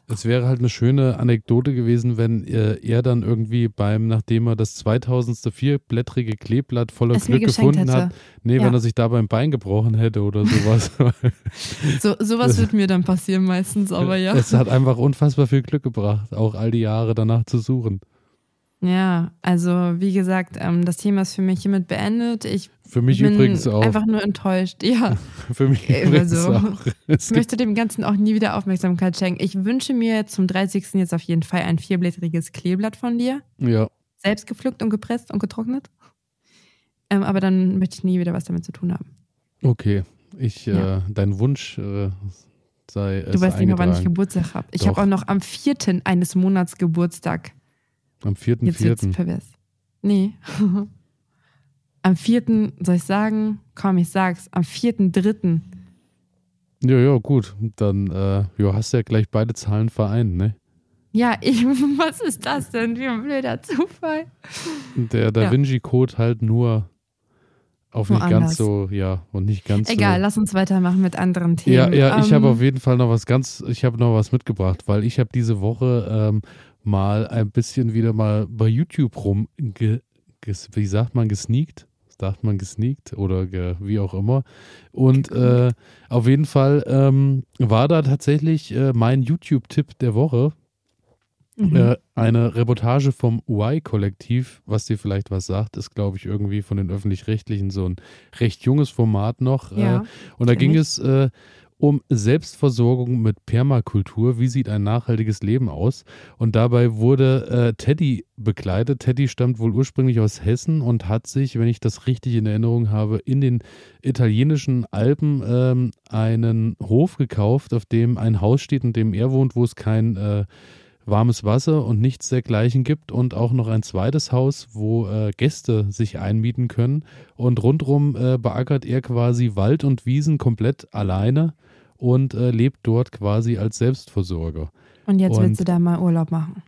es wäre halt eine schöne Anekdote gewesen, wenn er, er, dann irgendwie beim, nachdem er das 2000. vierblättrige Kleeblatt voller es Glück gefunden hätte. hat, nee, ja. wenn er sich da beim Bein gebrochen hätte oder sowas. so, sowas wird mir dann passieren meistens, aber ja. Es hat einfach unfassbar viel Glück gebracht, auch all die Jahre danach zu suchen. Ja, also wie gesagt, ähm, das Thema ist für mich hiermit beendet. Ich für mich bin übrigens auch. Einfach nur enttäuscht, ja. für mich übrigens also, auch. Ich möchte dem Ganzen auch nie wieder Aufmerksamkeit schenken. Ich wünsche mir zum 30. jetzt auf jeden Fall ein vierblättriges Kleeblatt von dir. Ja. Selbst gepflückt und gepresst und getrocknet. Ähm, aber dann möchte ich nie wieder was damit zu tun haben. Okay. Ich, ja. äh, dein Wunsch äh, sei. Du weißt nicht mehr, wann ich Geburtstag habe. Ich habe auch noch am 4. eines Monats Geburtstag. Am 4.4. Jetzt wird's pervers. Nee. am 4. soll ich sagen? Komm, ich sag's. Am 4.3. Ja, ja, gut. Dann äh, ja, hast du ja gleich beide Zahlen vereint, ne? Ja, ich, was ist das denn? Wie ein blöder Zufall. Der Da Vinci-Code halt nur auf nicht ganz so, ja, und nicht ganz Egal, so. lass uns weitermachen mit anderen Themen. Ja, ja, ich habe ähm, auf jeden Fall noch was ganz, ich habe noch was mitgebracht, weil ich habe diese Woche ähm, mal ein bisschen wieder mal bei YouTube rum, ge, ges, wie sagt man, gesneakt? Sagt man gesneakt oder ge, wie auch immer. Und äh, auf jeden Fall ähm, war da tatsächlich äh, mein YouTube-Tipp der Woche. Mhm. Äh, eine Reportage vom Y-Kollektiv, was dir vielleicht was sagt, ist, glaube ich, irgendwie von den Öffentlich-Rechtlichen so ein recht junges Format noch. Äh, ja, und da ging ich. es äh, um Selbstversorgung mit Permakultur. Wie sieht ein nachhaltiges Leben aus? Und dabei wurde äh, Teddy begleitet. Teddy stammt wohl ursprünglich aus Hessen und hat sich, wenn ich das richtig in Erinnerung habe, in den italienischen Alpen ähm, einen Hof gekauft, auf dem ein Haus steht, in dem er wohnt, wo es kein äh, warmes Wasser und nichts dergleichen gibt und auch noch ein zweites Haus, wo äh, Gäste sich einmieten können. Und rundherum äh, beackert er quasi Wald und Wiesen komplett alleine und äh, lebt dort quasi als Selbstversorger. Und jetzt und, willst du da mal Urlaub machen?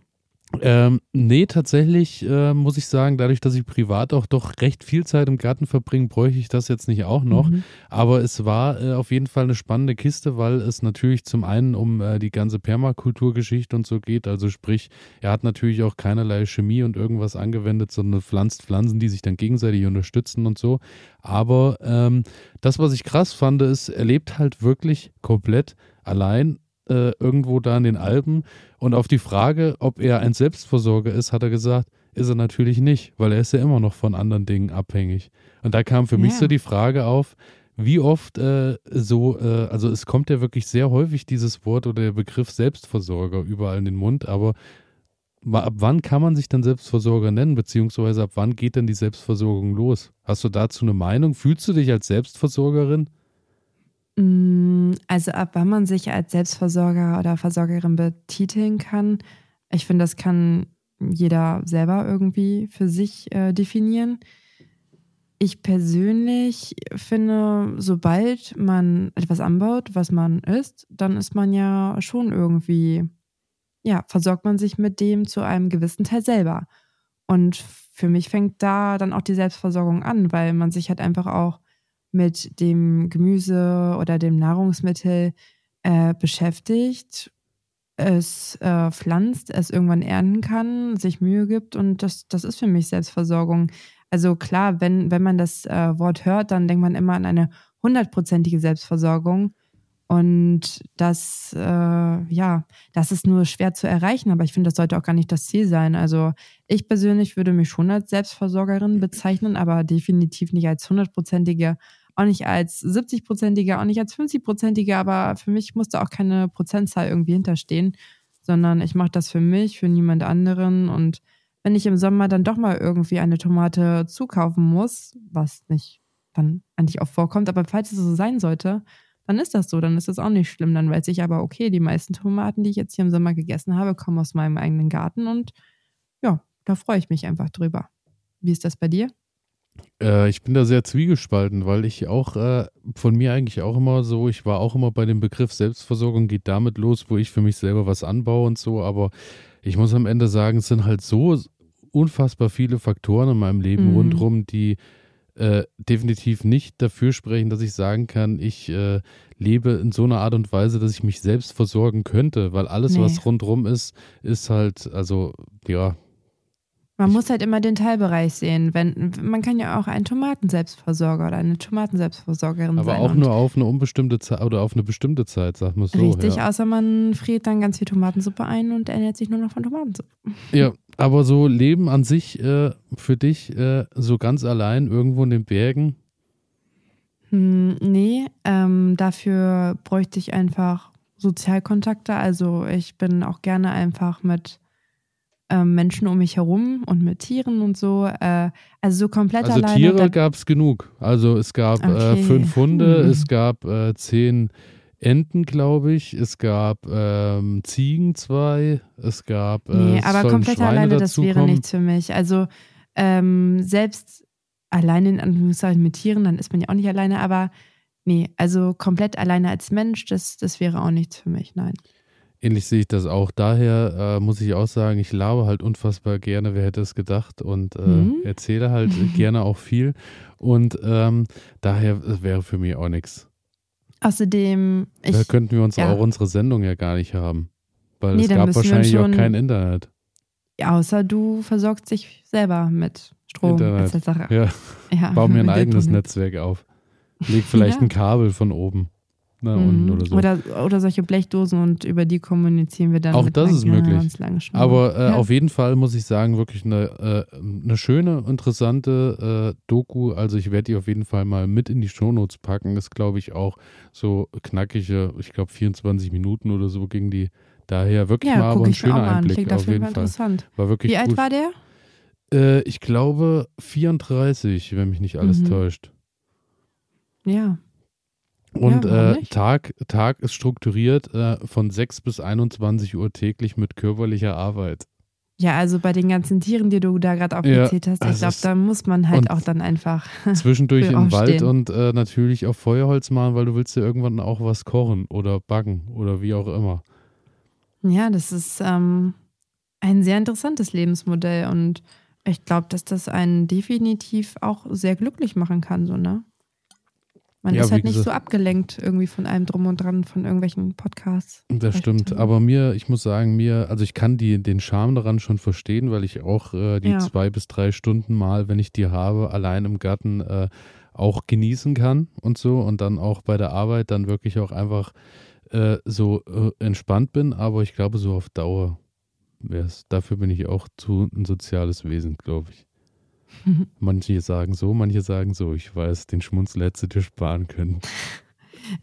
Ähm, nee, tatsächlich äh, muss ich sagen, dadurch, dass ich privat auch doch recht viel Zeit im Garten verbringe, bräuchte ich das jetzt nicht auch noch. Mhm. Aber es war äh, auf jeden Fall eine spannende Kiste, weil es natürlich zum einen um äh, die ganze Permakulturgeschichte und so geht. Also sprich, er hat natürlich auch keinerlei Chemie und irgendwas angewendet, sondern pflanzt Pflanzen, die sich dann gegenseitig unterstützen und so. Aber ähm, das, was ich krass fand, ist, er lebt halt wirklich komplett allein äh, irgendwo da in den Alpen. Und auf die Frage, ob er ein Selbstversorger ist, hat er gesagt, ist er natürlich nicht, weil er ist ja immer noch von anderen Dingen abhängig. Und da kam für ja. mich so die Frage auf, wie oft äh, so, äh, also es kommt ja wirklich sehr häufig dieses Wort oder der Begriff Selbstversorger überall in den Mund, aber ab wann kann man sich dann Selbstversorger nennen, beziehungsweise ab wann geht denn die Selbstversorgung los? Hast du dazu eine Meinung? Fühlst du dich als Selbstversorgerin? Mm, also ab wann man sich als Selbstversorger oder Versorgerin betiteln kann, ich finde, das kann jeder selber irgendwie für sich äh, definieren. Ich persönlich finde, sobald man etwas anbaut, was man isst, dann ist man ja schon irgendwie, ja, versorgt man sich mit dem zu einem gewissen Teil selber. Und für mich fängt da dann auch die Selbstversorgung an, weil man sich halt einfach auch mit dem Gemüse oder dem Nahrungsmittel äh, beschäftigt, es äh, pflanzt, es irgendwann ernten kann, sich Mühe gibt und das, das ist für mich Selbstversorgung. Also klar, wenn, wenn man das äh, Wort hört, dann denkt man immer an eine hundertprozentige Selbstversorgung. Und das, äh, ja, das ist nur schwer zu erreichen, aber ich finde, das sollte auch gar nicht das Ziel sein. Also ich persönlich würde mich schon als Selbstversorgerin bezeichnen, aber definitiv nicht als hundertprozentige auch nicht als 70-prozentiger, auch nicht als 50-prozentiger, aber für mich muss da auch keine Prozentzahl irgendwie hinterstehen, sondern ich mache das für mich, für niemand anderen und wenn ich im Sommer dann doch mal irgendwie eine Tomate zukaufen muss, was nicht dann eigentlich auch vorkommt, aber falls es so sein sollte, dann ist das so, dann ist das auch nicht schlimm. Dann weiß ich aber, okay, die meisten Tomaten, die ich jetzt hier im Sommer gegessen habe, kommen aus meinem eigenen Garten und ja, da freue ich mich einfach drüber. Wie ist das bei dir? Äh, ich bin da sehr zwiegespalten, weil ich auch äh, von mir eigentlich auch immer so, ich war auch immer bei dem Begriff Selbstversorgung, geht damit los, wo ich für mich selber was anbaue und so, aber ich muss am Ende sagen, es sind halt so unfassbar viele Faktoren in meinem Leben mhm. rundherum, die äh, definitiv nicht dafür sprechen, dass ich sagen kann, ich äh, lebe in so einer Art und Weise, dass ich mich selbst versorgen könnte, weil alles, nee. was rundherum ist, ist halt, also ja, man muss halt immer den Teilbereich sehen. Wenn, man kann ja auch ein Tomatenselbstversorger oder eine Tomatenselbstversorgerin Aber sein. Aber auch nur auf eine unbestimmte Zeit oder auf eine bestimmte Zeit, sagt man so. Richtig, ja. außer man friert dann ganz viel Tomatensuppe ein und ernährt sich nur noch von Tomatensuppe. Ja, aber so Leben an sich äh, für dich äh, so ganz allein irgendwo in den Bergen? Hm, nee, ähm, dafür bräuchte ich einfach Sozialkontakte. Also ich bin auch gerne einfach mit ähm, Menschen um mich herum und mit Tieren und so. Äh, also so komplett also alleine. Also Tiere gab es genug. Also es gab äh, okay. äh, fünf Hunde, hm. es gab äh, zehn Enten, glaube ich. Es gab ähm, Ziegen zwei. Es gab. Äh, nee, aber komplett Schweine alleine, das wäre nichts für mich. Also ähm, selbst alleine in Anführungszeichen mit Tieren, dann ist man ja auch nicht alleine, aber nee, also komplett alleine als Mensch, das, das wäre auch nichts für mich, nein. Ähnlich sehe ich das auch. Daher äh, muss ich auch sagen, ich labe halt unfassbar gerne, wer hätte es gedacht, und äh, mhm. erzähle halt gerne auch viel. Und ähm, daher wäre für mich auch nichts. Außerdem. Ich, da könnten wir uns ja. auch unsere Sendung ja gar nicht haben. Weil nee, es gab wahrscheinlich schon, auch kein Internet. Außer du versorgst dich selber mit Strom Internet. etc. Ja. ja. Bau mir ein eigenes Netzwerk auf. Leg vielleicht ja. ein Kabel von oben. Na, mhm. oder, so. oder, oder, solche Blechdosen und über die kommunizieren wir dann. Auch das ist möglich. Aber äh, ja. auf jeden Fall muss ich sagen, wirklich eine, äh, eine schöne, interessante äh, Doku. Also ich werde die auf jeden Fall mal mit in die Shownotes packen. Ist, glaube ich, auch so knackige, ich glaube 24 Minuten oder so ging die. Daher wirklich ja, mal aber ein schöner Einblick. Klingt auf jeden Fall. Interessant. War wirklich Wie gut. alt war der? Äh, ich glaube 34, wenn mich nicht alles mhm. täuscht. Ja, und ja, äh, Tag, Tag ist strukturiert äh, von 6 bis 21 Uhr täglich mit körperlicher Arbeit. Ja, also bei den ganzen Tieren, die du da gerade aufgezählt ja, hast, ich glaube, da muss man halt auch dann einfach. Zwischendurch im Wald und äh, natürlich auf Feuerholz machen, weil du willst ja irgendwann auch was kochen oder backen oder wie auch immer. Ja, das ist ähm, ein sehr interessantes Lebensmodell und ich glaube, dass das einen definitiv auch sehr glücklich machen kann, so, ne? Man ja, ist halt nicht gesagt, so abgelenkt irgendwie von allem drum und dran, von irgendwelchen Podcasts. Das stimmt. Aber mir, ich muss sagen, mir, also ich kann die, den Charme daran schon verstehen, weil ich auch äh, die ja. zwei bis drei Stunden mal, wenn ich die habe, allein im Garten äh, auch genießen kann und so und dann auch bei der Arbeit dann wirklich auch einfach äh, so äh, entspannt bin. Aber ich glaube, so auf Dauer wäre es, dafür bin ich auch zu ein soziales Wesen, glaube ich. Manche sagen so, manche sagen so. Ich weiß, den Schmunzel hättest du dir sparen können.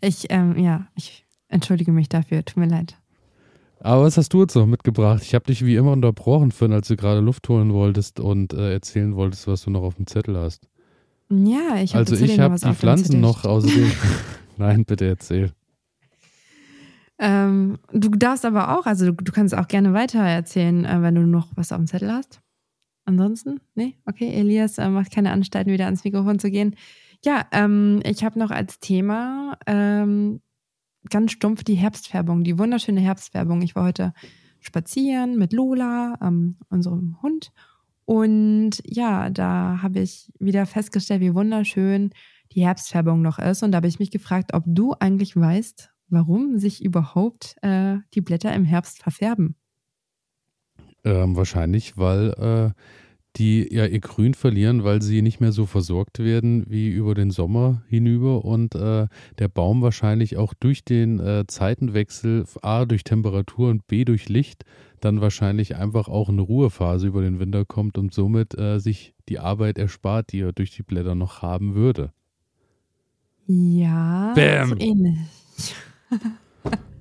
Ich, ähm, ja, ich entschuldige mich dafür, tut mir leid. Aber was hast du jetzt noch mitgebracht? Ich habe dich wie immer unterbrochen, Finn, als du gerade Luft holen wolltest und äh, erzählen wolltest, was du noch auf dem Zettel hast. Ja, ich habe Also ich habe die Pflanzen noch außerdem. Nein, bitte erzähl. Ähm, du darfst aber auch, also du, du kannst auch gerne weiter erzählen, äh, wenn du noch was auf dem Zettel hast. Ansonsten? Nee? Okay, Elias äh, macht keine Anstalten, wieder ans Mikrofon zu gehen. Ja, ähm, ich habe noch als Thema ähm, ganz stumpf die Herbstfärbung, die wunderschöne Herbstfärbung. Ich war heute spazieren mit Lola, ähm, unserem Hund. Und ja, da habe ich wieder festgestellt, wie wunderschön die Herbstfärbung noch ist. Und da habe ich mich gefragt, ob du eigentlich weißt, warum sich überhaupt äh, die Blätter im Herbst verfärben. Ähm, wahrscheinlich, weil äh, die ja ihr Grün verlieren, weil sie nicht mehr so versorgt werden wie über den Sommer hinüber und äh, der Baum wahrscheinlich auch durch den äh, Zeitenwechsel, A, durch Temperatur und B, durch Licht, dann wahrscheinlich einfach auch eine Ruhephase über den Winter kommt und somit äh, sich die Arbeit erspart, die er durch die Blätter noch haben würde. Ja, Bam. so ähnlich.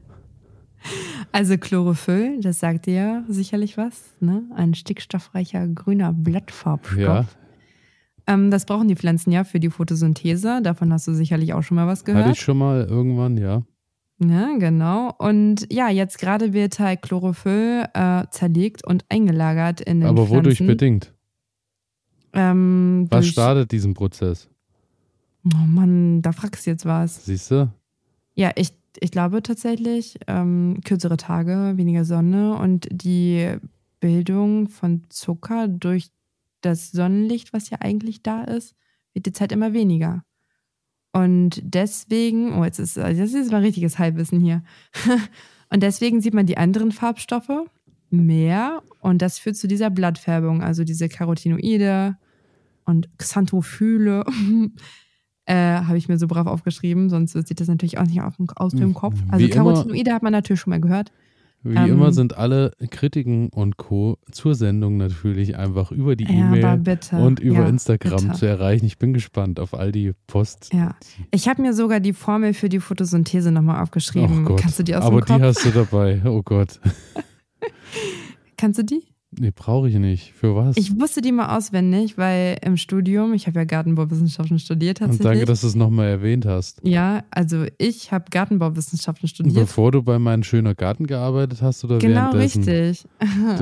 Also Chlorophyll, das sagt dir sicherlich was, ne? Ein stickstoffreicher grüner Blattfarbstoff. Ja. Ähm, das brauchen die Pflanzen ja für die Photosynthese. Davon hast du sicherlich auch schon mal was gehört. Hatte ich schon mal irgendwann, ja. Ja, genau. Und ja, jetzt gerade wird halt Chlorophyll äh, zerlegt und eingelagert in den Aber Pflanzen. wodurch bedingt? Ähm, Was startet diesen Prozess? Oh Mann, da fragst du jetzt was. Siehst du? Ja, ich, ich glaube tatsächlich, ähm, kürzere Tage, weniger Sonne und die Bildung von Zucker durch das Sonnenlicht, was ja eigentlich da ist, wird jetzt halt immer weniger. Und deswegen, oh, jetzt ist, das ist mal richtiges Halbwissen hier. und deswegen sieht man die anderen Farbstoffe mehr und das führt zu dieser Blattfärbung, also diese Carotinoide und Xanthophylle. Äh, habe ich mir so brav aufgeschrieben, sonst sieht das natürlich auch nicht aus dem Kopf. Also Wie immer- Carotinoide hat man natürlich schon mal gehört. Wie Ähm, immer sind alle Kritiken und Co. zur Sendung natürlich einfach über die Ja, E-Mail und über ja, Instagram bitte. zu erreichen. Ich bin gespannt auf all die Post. Ja, ich habe mir sogar die Formel für die Photosynthese nochmal aufgeschrieben. Oh. Kannst du die aus Aber dem Kopf? die hast du dabei. Oh Gott. Kannst du die? Nee, brauche ich nicht. Für was? Ich wusste die mal auswendig, weil im Studium, ich habe ja Gartenbauwissenschaften studiert und tatsächlich. danke, dass du es nochmal erwähnt hast. ja, also ich habe Gartenbauwissenschaften studiert. Bevor du bei meinem schöner Garten gearbeitet hast oder Genau, währenddessen? richtig.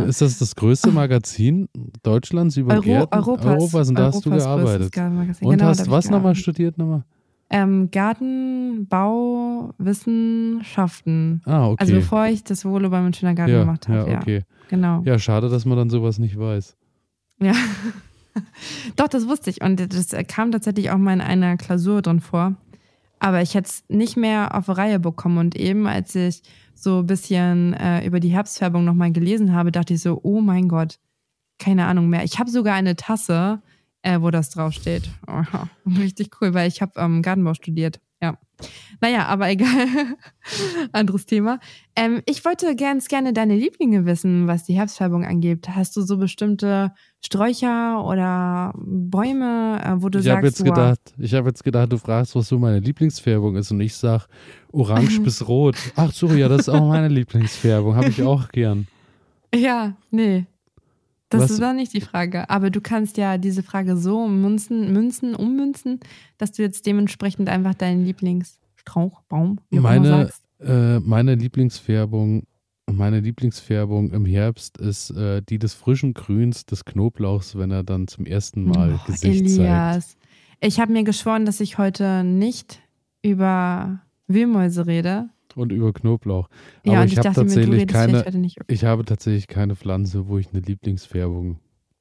Ist das das größte Magazin Deutschlands über Euro, Gärten? Europas. Europas und da hast du Europas gearbeitet. Und Genau, hast was nochmal studiert nochmal? Ähm, Gartenbauwissenschaften. Ah, okay. Also bevor ich das Volo beim Schöner Garten ja, gemacht habe. ja, Ja, okay. genau. Ja, schade, dass man dann sowas nicht weiß. Ja. Doch, das wusste ich. Und das kam tatsächlich auch mal in einer Klausur drin vor. Aber ich hätte es nicht mehr auf Reihe bekommen. Und eben, als ich so ein bisschen äh, über die Herbstfärbung nochmal gelesen habe, dachte ich so, oh mein Gott, keine Ahnung mehr. Ich habe sogar eine Tasse, äh, wo das draufsteht. Oh, richtig cool, weil ich habe ähm, Gartenbau studiert. Ja. Naja, aber egal. Anderes Thema. Ähm, ich wollte ganz gerne deine Lieblinge wissen, was die Herbstfärbung angeht. Hast du so bestimmte Sträucher oder Bäume, äh, wo du ich sagst, jetzt gedacht, ich habe jetzt gedacht, du fragst, was so meine Lieblingsfärbung ist und ich sag orange bis rot. Ach sorry, ja, das ist auch meine Lieblingsfärbung, habe ich auch gern. Ja, nee. Das Was- ist doch nicht die Frage. Aber du kannst ja diese Frage so münzen, münzen, ummünzen, dass du jetzt dementsprechend einfach deinen Lieblingsstrauch, Baum, wie Meine, sagst. äh, meine Lieblingsfärbung, meine Lieblingsfärbung im Herbst ist äh, die des frischen Grüns des Knoblauchs, wenn er dann zum ersten Mal Oh, Gesicht zeigt. Elias. Ich habe mir geschworen, dass ich heute nicht über Wühlmäuse rede. Und über Knoblauch. Ja, Aber und ich ich habe mir, tatsächlich vielleicht keine, heute nicht. ich habe tatsächlich keine Pflanze, wo ich eine Lieblingsfärbung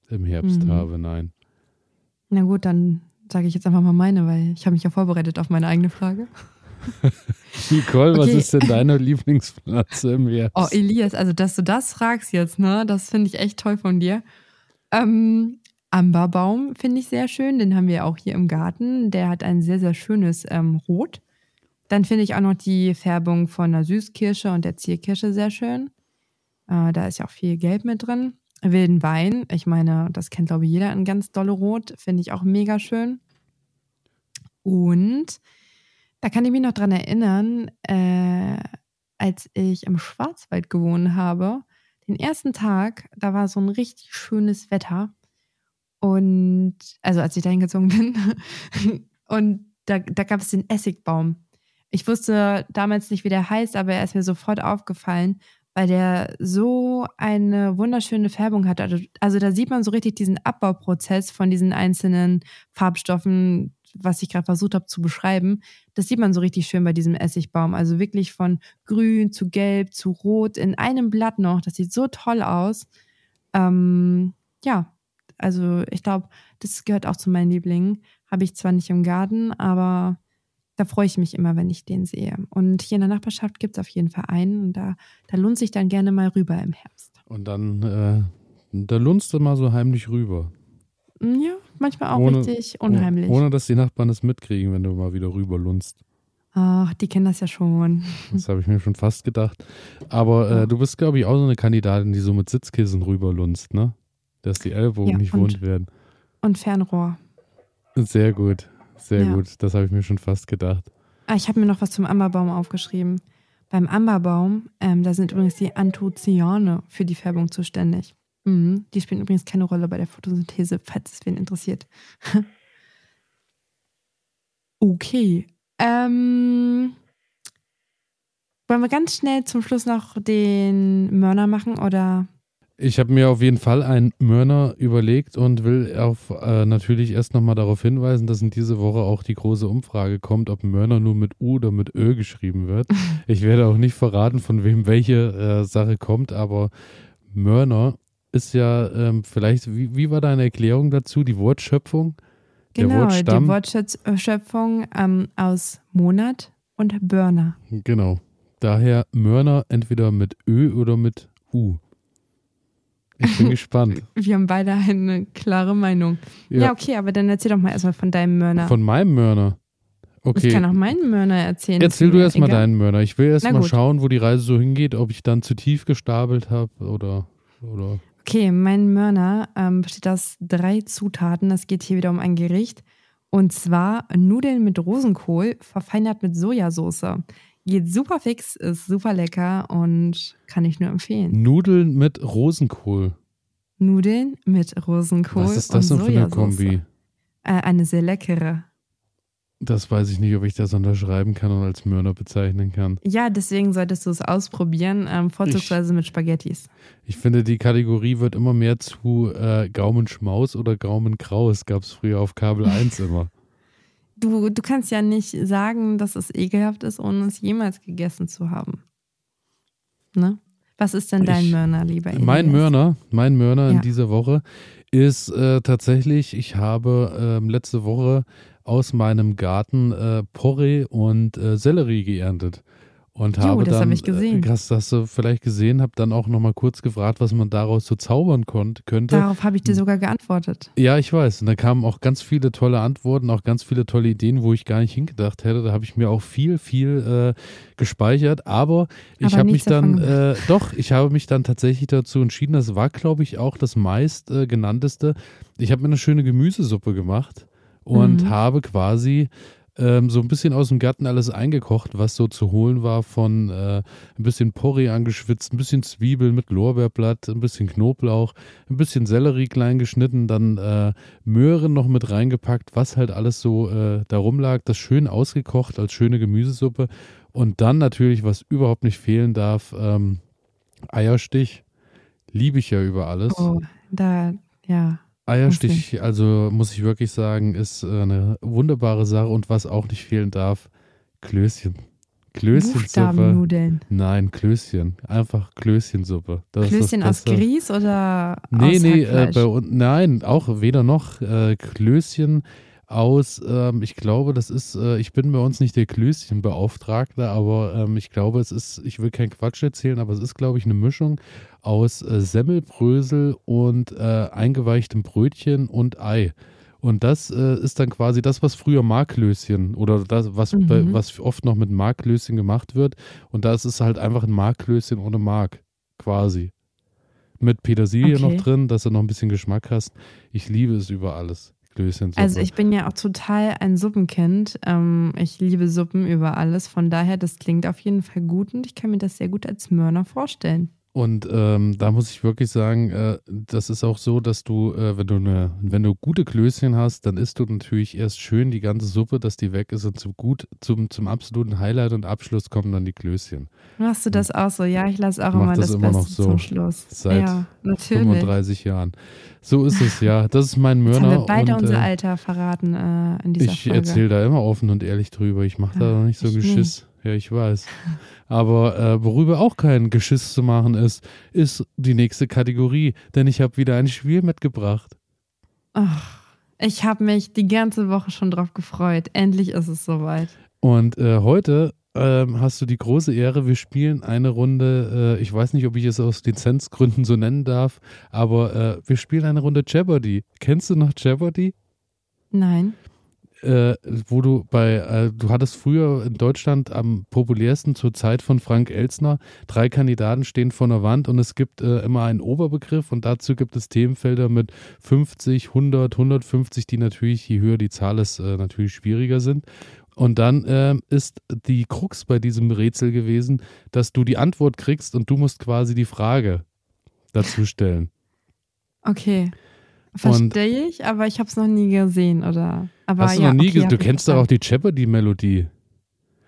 im Herbst Mhm. habe, nein. Na gut, dann sage ich jetzt einfach mal meine, weil ich habe mich ja vorbereitet auf meine eigene Frage. Nicole, was Okay. ist denn deine Lieblingspflanze im Herbst? Oh, Elias, also dass du das fragst jetzt, ne, das finde ich echt toll von dir. Ähm, Amberbaum finde ich sehr schön, den haben wir auch hier im Garten. Der hat ein sehr, sehr schönes ähm, Rot. Dann finde ich auch noch die Färbung von der Süßkirsche und der Zierkirsche sehr schön. Äh, da ist ja auch viel Gelb mit drin. Wilden Wein, ich meine, das kennt glaube ich jeder, ein ganz dolle Rot, finde ich auch mega schön. Und da kann ich mich noch dran erinnern, äh, als ich im Schwarzwald gewohnt habe, den ersten Tag, da war so ein richtig schönes Wetter. Und, also als ich da hingezogen bin. Und da, da gab es den Essigbaum. Ich wusste damals nicht, wie der heißt, aber er ist mir sofort aufgefallen, weil der so eine wunderschöne Färbung hat. Also, also da sieht man so richtig diesen Abbauprozess von diesen einzelnen Farbstoffen, was ich gerade versucht habe zu beschreiben. Das sieht man so richtig schön bei diesem Essigbaum. Also wirklich von grün zu gelb zu rot in einem Blatt noch. Das sieht so toll aus. Ähm, ja, also ich glaube, das gehört auch zu meinen Lieblingen. Habe ich zwar nicht im Garten, aber da freue ich mich immer, wenn ich den sehe. Und hier in der Nachbarschaft gibt es auf jeden Fall einen und da, da lohnt sich dann gerne mal rüber im Herbst. Und dann, äh, da lunst du mal so heimlich rüber. Mm, Ja, manchmal auch Ohne- richtig unheimlich. Ohne, dass die Nachbarn es mitkriegen, wenn du mal wieder rüber lunst. Ach, die kennen das ja schon. Das habe ich mir schon fast gedacht. Aber äh, du bist, glaube ich, auch so eine Kandidatin, die so mit Sitzkissen rüberlunzt, ne? Dass die Ellbogen Ja, nicht und- wund werden. Und Fernrohr. Sehr gut, sehr Ja. gut. Das habe ich mir schon fast gedacht. Ah, ich habe mir noch was zum Amberbaum aufgeschrieben. Beim Amberbaum, ähm, da sind übrigens die Anthocyane für die Färbung zuständig. Mhm. Die spielen übrigens keine Rolle bei der Photosynthese, falls es wen interessiert. okay. Ähm, wollen wir ganz schnell zum Schluss noch den Mörner machen oder? Ich habe mir auf jeden Fall einen Mörner überlegt und will auf, äh, natürlich erst nochmal darauf hinweisen, dass in dieser Woche auch die große Umfrage kommt, ob Mörner nur mit U oder mit Ö geschrieben wird. Ich werde auch nicht verraten, von wem welche äh, Sache kommt, aber Mörner ist ja ähm, vielleicht, wie, wie war deine Erklärung dazu, die Wortschöpfung? Genau, Wortstamm? die Wortschöpfung ähm, aus Monat und Burner. Genau. Daher Mörner entweder mit Ö oder mit U. Ich bin gespannt. Wir haben beide eine klare Meinung. Ja. ja, okay, aber dann erzähl doch mal erstmal von deinem Mörner. Von meinem Mörner? Okay. Ich kann auch meinen Mörner erzählen. Erzähl du erstmal deinen Mörner. Ich will erstmal schauen, wo die Reise so hingeht, ob ich dann zu tief gestapelt habe oder, oder Okay, mein Mörner ähm, besteht aus drei Zutaten. Es geht hier wieder um ein Gericht. Und zwar Nudeln mit Rosenkohl, verfeinert mit Sojasauce. Geht super fix, ist super lecker und kann ich nur empfehlen. Nudeln mit Rosenkohl. Nudeln mit Rosenkohl. Was ist das denn für eine Kombi? Äh, eine sehr leckere. Das weiß ich nicht, ob ich das unterschreiben kann und als Mörner bezeichnen kann. Ja, deswegen solltest du es ausprobieren, ähm, vorzugsweise ich, mit Spaghettis. Ich finde, die Kategorie wird immer mehr zu äh, Gaumenschmaus oder Gaumenkraus. Gab es früher auf Kabel 1 immer. Du, du kannst ja nicht sagen, dass es ekelhaft ist, ohne es jemals gegessen zu haben. Ne? Was ist denn dein ich, Mörner, lieber Elias? Mein Mörner, mein Mörner ja. in dieser Woche ist äh, tatsächlich, ich habe äh, letzte Woche aus meinem Garten äh, Porree und äh, Sellerie geerntet. Und jo, habe das dann, hab ich gesehen. Äh, hast, hast du vielleicht gesehen, habe dann auch nochmal kurz gefragt, was man daraus so zaubern konnt, könnte. Darauf habe ich dir sogar geantwortet. Ja, ich weiß. Und da kamen auch ganz viele tolle Antworten, auch ganz viele tolle Ideen, wo ich gar nicht hingedacht hätte. Da habe ich mir auch viel, viel äh, gespeichert. Aber ich habe mich dann, äh, doch, ich habe mich dann tatsächlich dazu entschieden, das war, glaube ich, auch das meist äh, genannteste. Ich habe mir eine schöne Gemüsesuppe gemacht und mhm. habe quasi ähm, so ein bisschen aus dem Garten alles eingekocht, was so zu holen war von äh, ein bisschen Porree angeschwitzt, ein bisschen Zwiebeln mit Lorbeerblatt, ein bisschen Knoblauch, ein bisschen Sellerie klein geschnitten, dann äh, Möhren noch mit reingepackt, was halt alles so äh, da rumlag, das schön ausgekocht als schöne Gemüsesuppe und dann natürlich, was überhaupt nicht fehlen darf, ähm, Eierstich. Liebe ich ja über alles. Oh, da, ja. Eierstich, also muss ich wirklich sagen, ist äh, eine wunderbare Sache und was auch nicht fehlen darf, Klößchen. Klößchensuppe. Nein, Klößchen. Einfach Klößchensuppe. Das Klößchen aus Grieß oder nee, aus Nee, äh, bei, nein, auch weder noch. Äh, Klößchen aus, ähm, ich glaube, das ist, äh, ich bin bei uns nicht der Klößchenbeauftragte, aber ähm, ich glaube, es ist, ich will keinen Quatsch erzählen, aber es ist, glaube ich, eine Mischung aus äh, Semmelbrösel und äh, eingeweichtem Brötchen und Ei. Und das äh, ist dann quasi das, was früher Marklöschen oder das, was, mhm. bei, was oft noch mit Marklöschen gemacht wird. Und da ist es halt einfach ein Marklöschen ohne Mark, quasi. Mit Petersilie okay. noch drin, dass du noch ein bisschen Geschmack hast. Ich liebe es über alles. Klößchensuppe. Also ich bin ja auch total ein Suppenkind. Ähm, ich liebe Suppen über alles. Von daher, das klingt auf jeden Fall gut und ich kann mir das sehr gut als Mörner vorstellen. Und ähm, da muss ich wirklich sagen, äh, das ist auch so, dass du, äh, wenn du eine, wenn du gute Klößchen hast, dann isst du natürlich erst schön die ganze Suppe, dass die weg ist und zum gut, zum, zum absoluten Highlight und Abschluss kommen dann die Klößchen. Machst du das auch so? Ja, ich lasse auch immer das, das immer Beste noch so zum Schluss. Seit ja, 35 Jahren. So ist es, ja. Das ist mein Mörner. Jetzt haben wir beide und, unser äh, Alter verraten äh, in dieser ich Folge. Ich erzähle da immer offen und ehrlich drüber. Ich mache da noch nicht so Geschiss. Nee. Ja, ich weiß. Aber äh, worüber auch kein Geschiss zu machen ist, ist die nächste Kategorie, denn ich habe wieder ein Spiel mitgebracht. Ach, ich habe mich die ganze Woche schon drauf gefreut. Endlich ist es soweit. Und äh, heute ähm, hast du die große Ehre, wir spielen eine Runde, äh, ich weiß nicht, ob ich es aus Lizenzgründen so nennen darf, aber äh, wir spielen eine Runde Jeopardy. Kennst du noch Jeopardy? Nein äh, wo du bei, äh, du hattest früher in Deutschland am populärsten zur Zeit von Frank Elsner, drei Kandidaten stehen vor einer Wand und es gibt äh, immer einen Oberbegriff und dazu gibt es Themenfelder mit 50, 100, 150, die natürlich, je höher die Zahl ist, äh, natürlich schwieriger sind. Und dann äh, ist die Krux bei diesem Rätsel gewesen, dass du die Antwort kriegst und du musst quasi die Frage dazu stellen. Okay. Verstehe ich, aber ich habe es noch nie gesehen, oder? Aber hast du ja, noch nie okay, gesehen? Du kennst doch auch die Jeopardy-Melodie.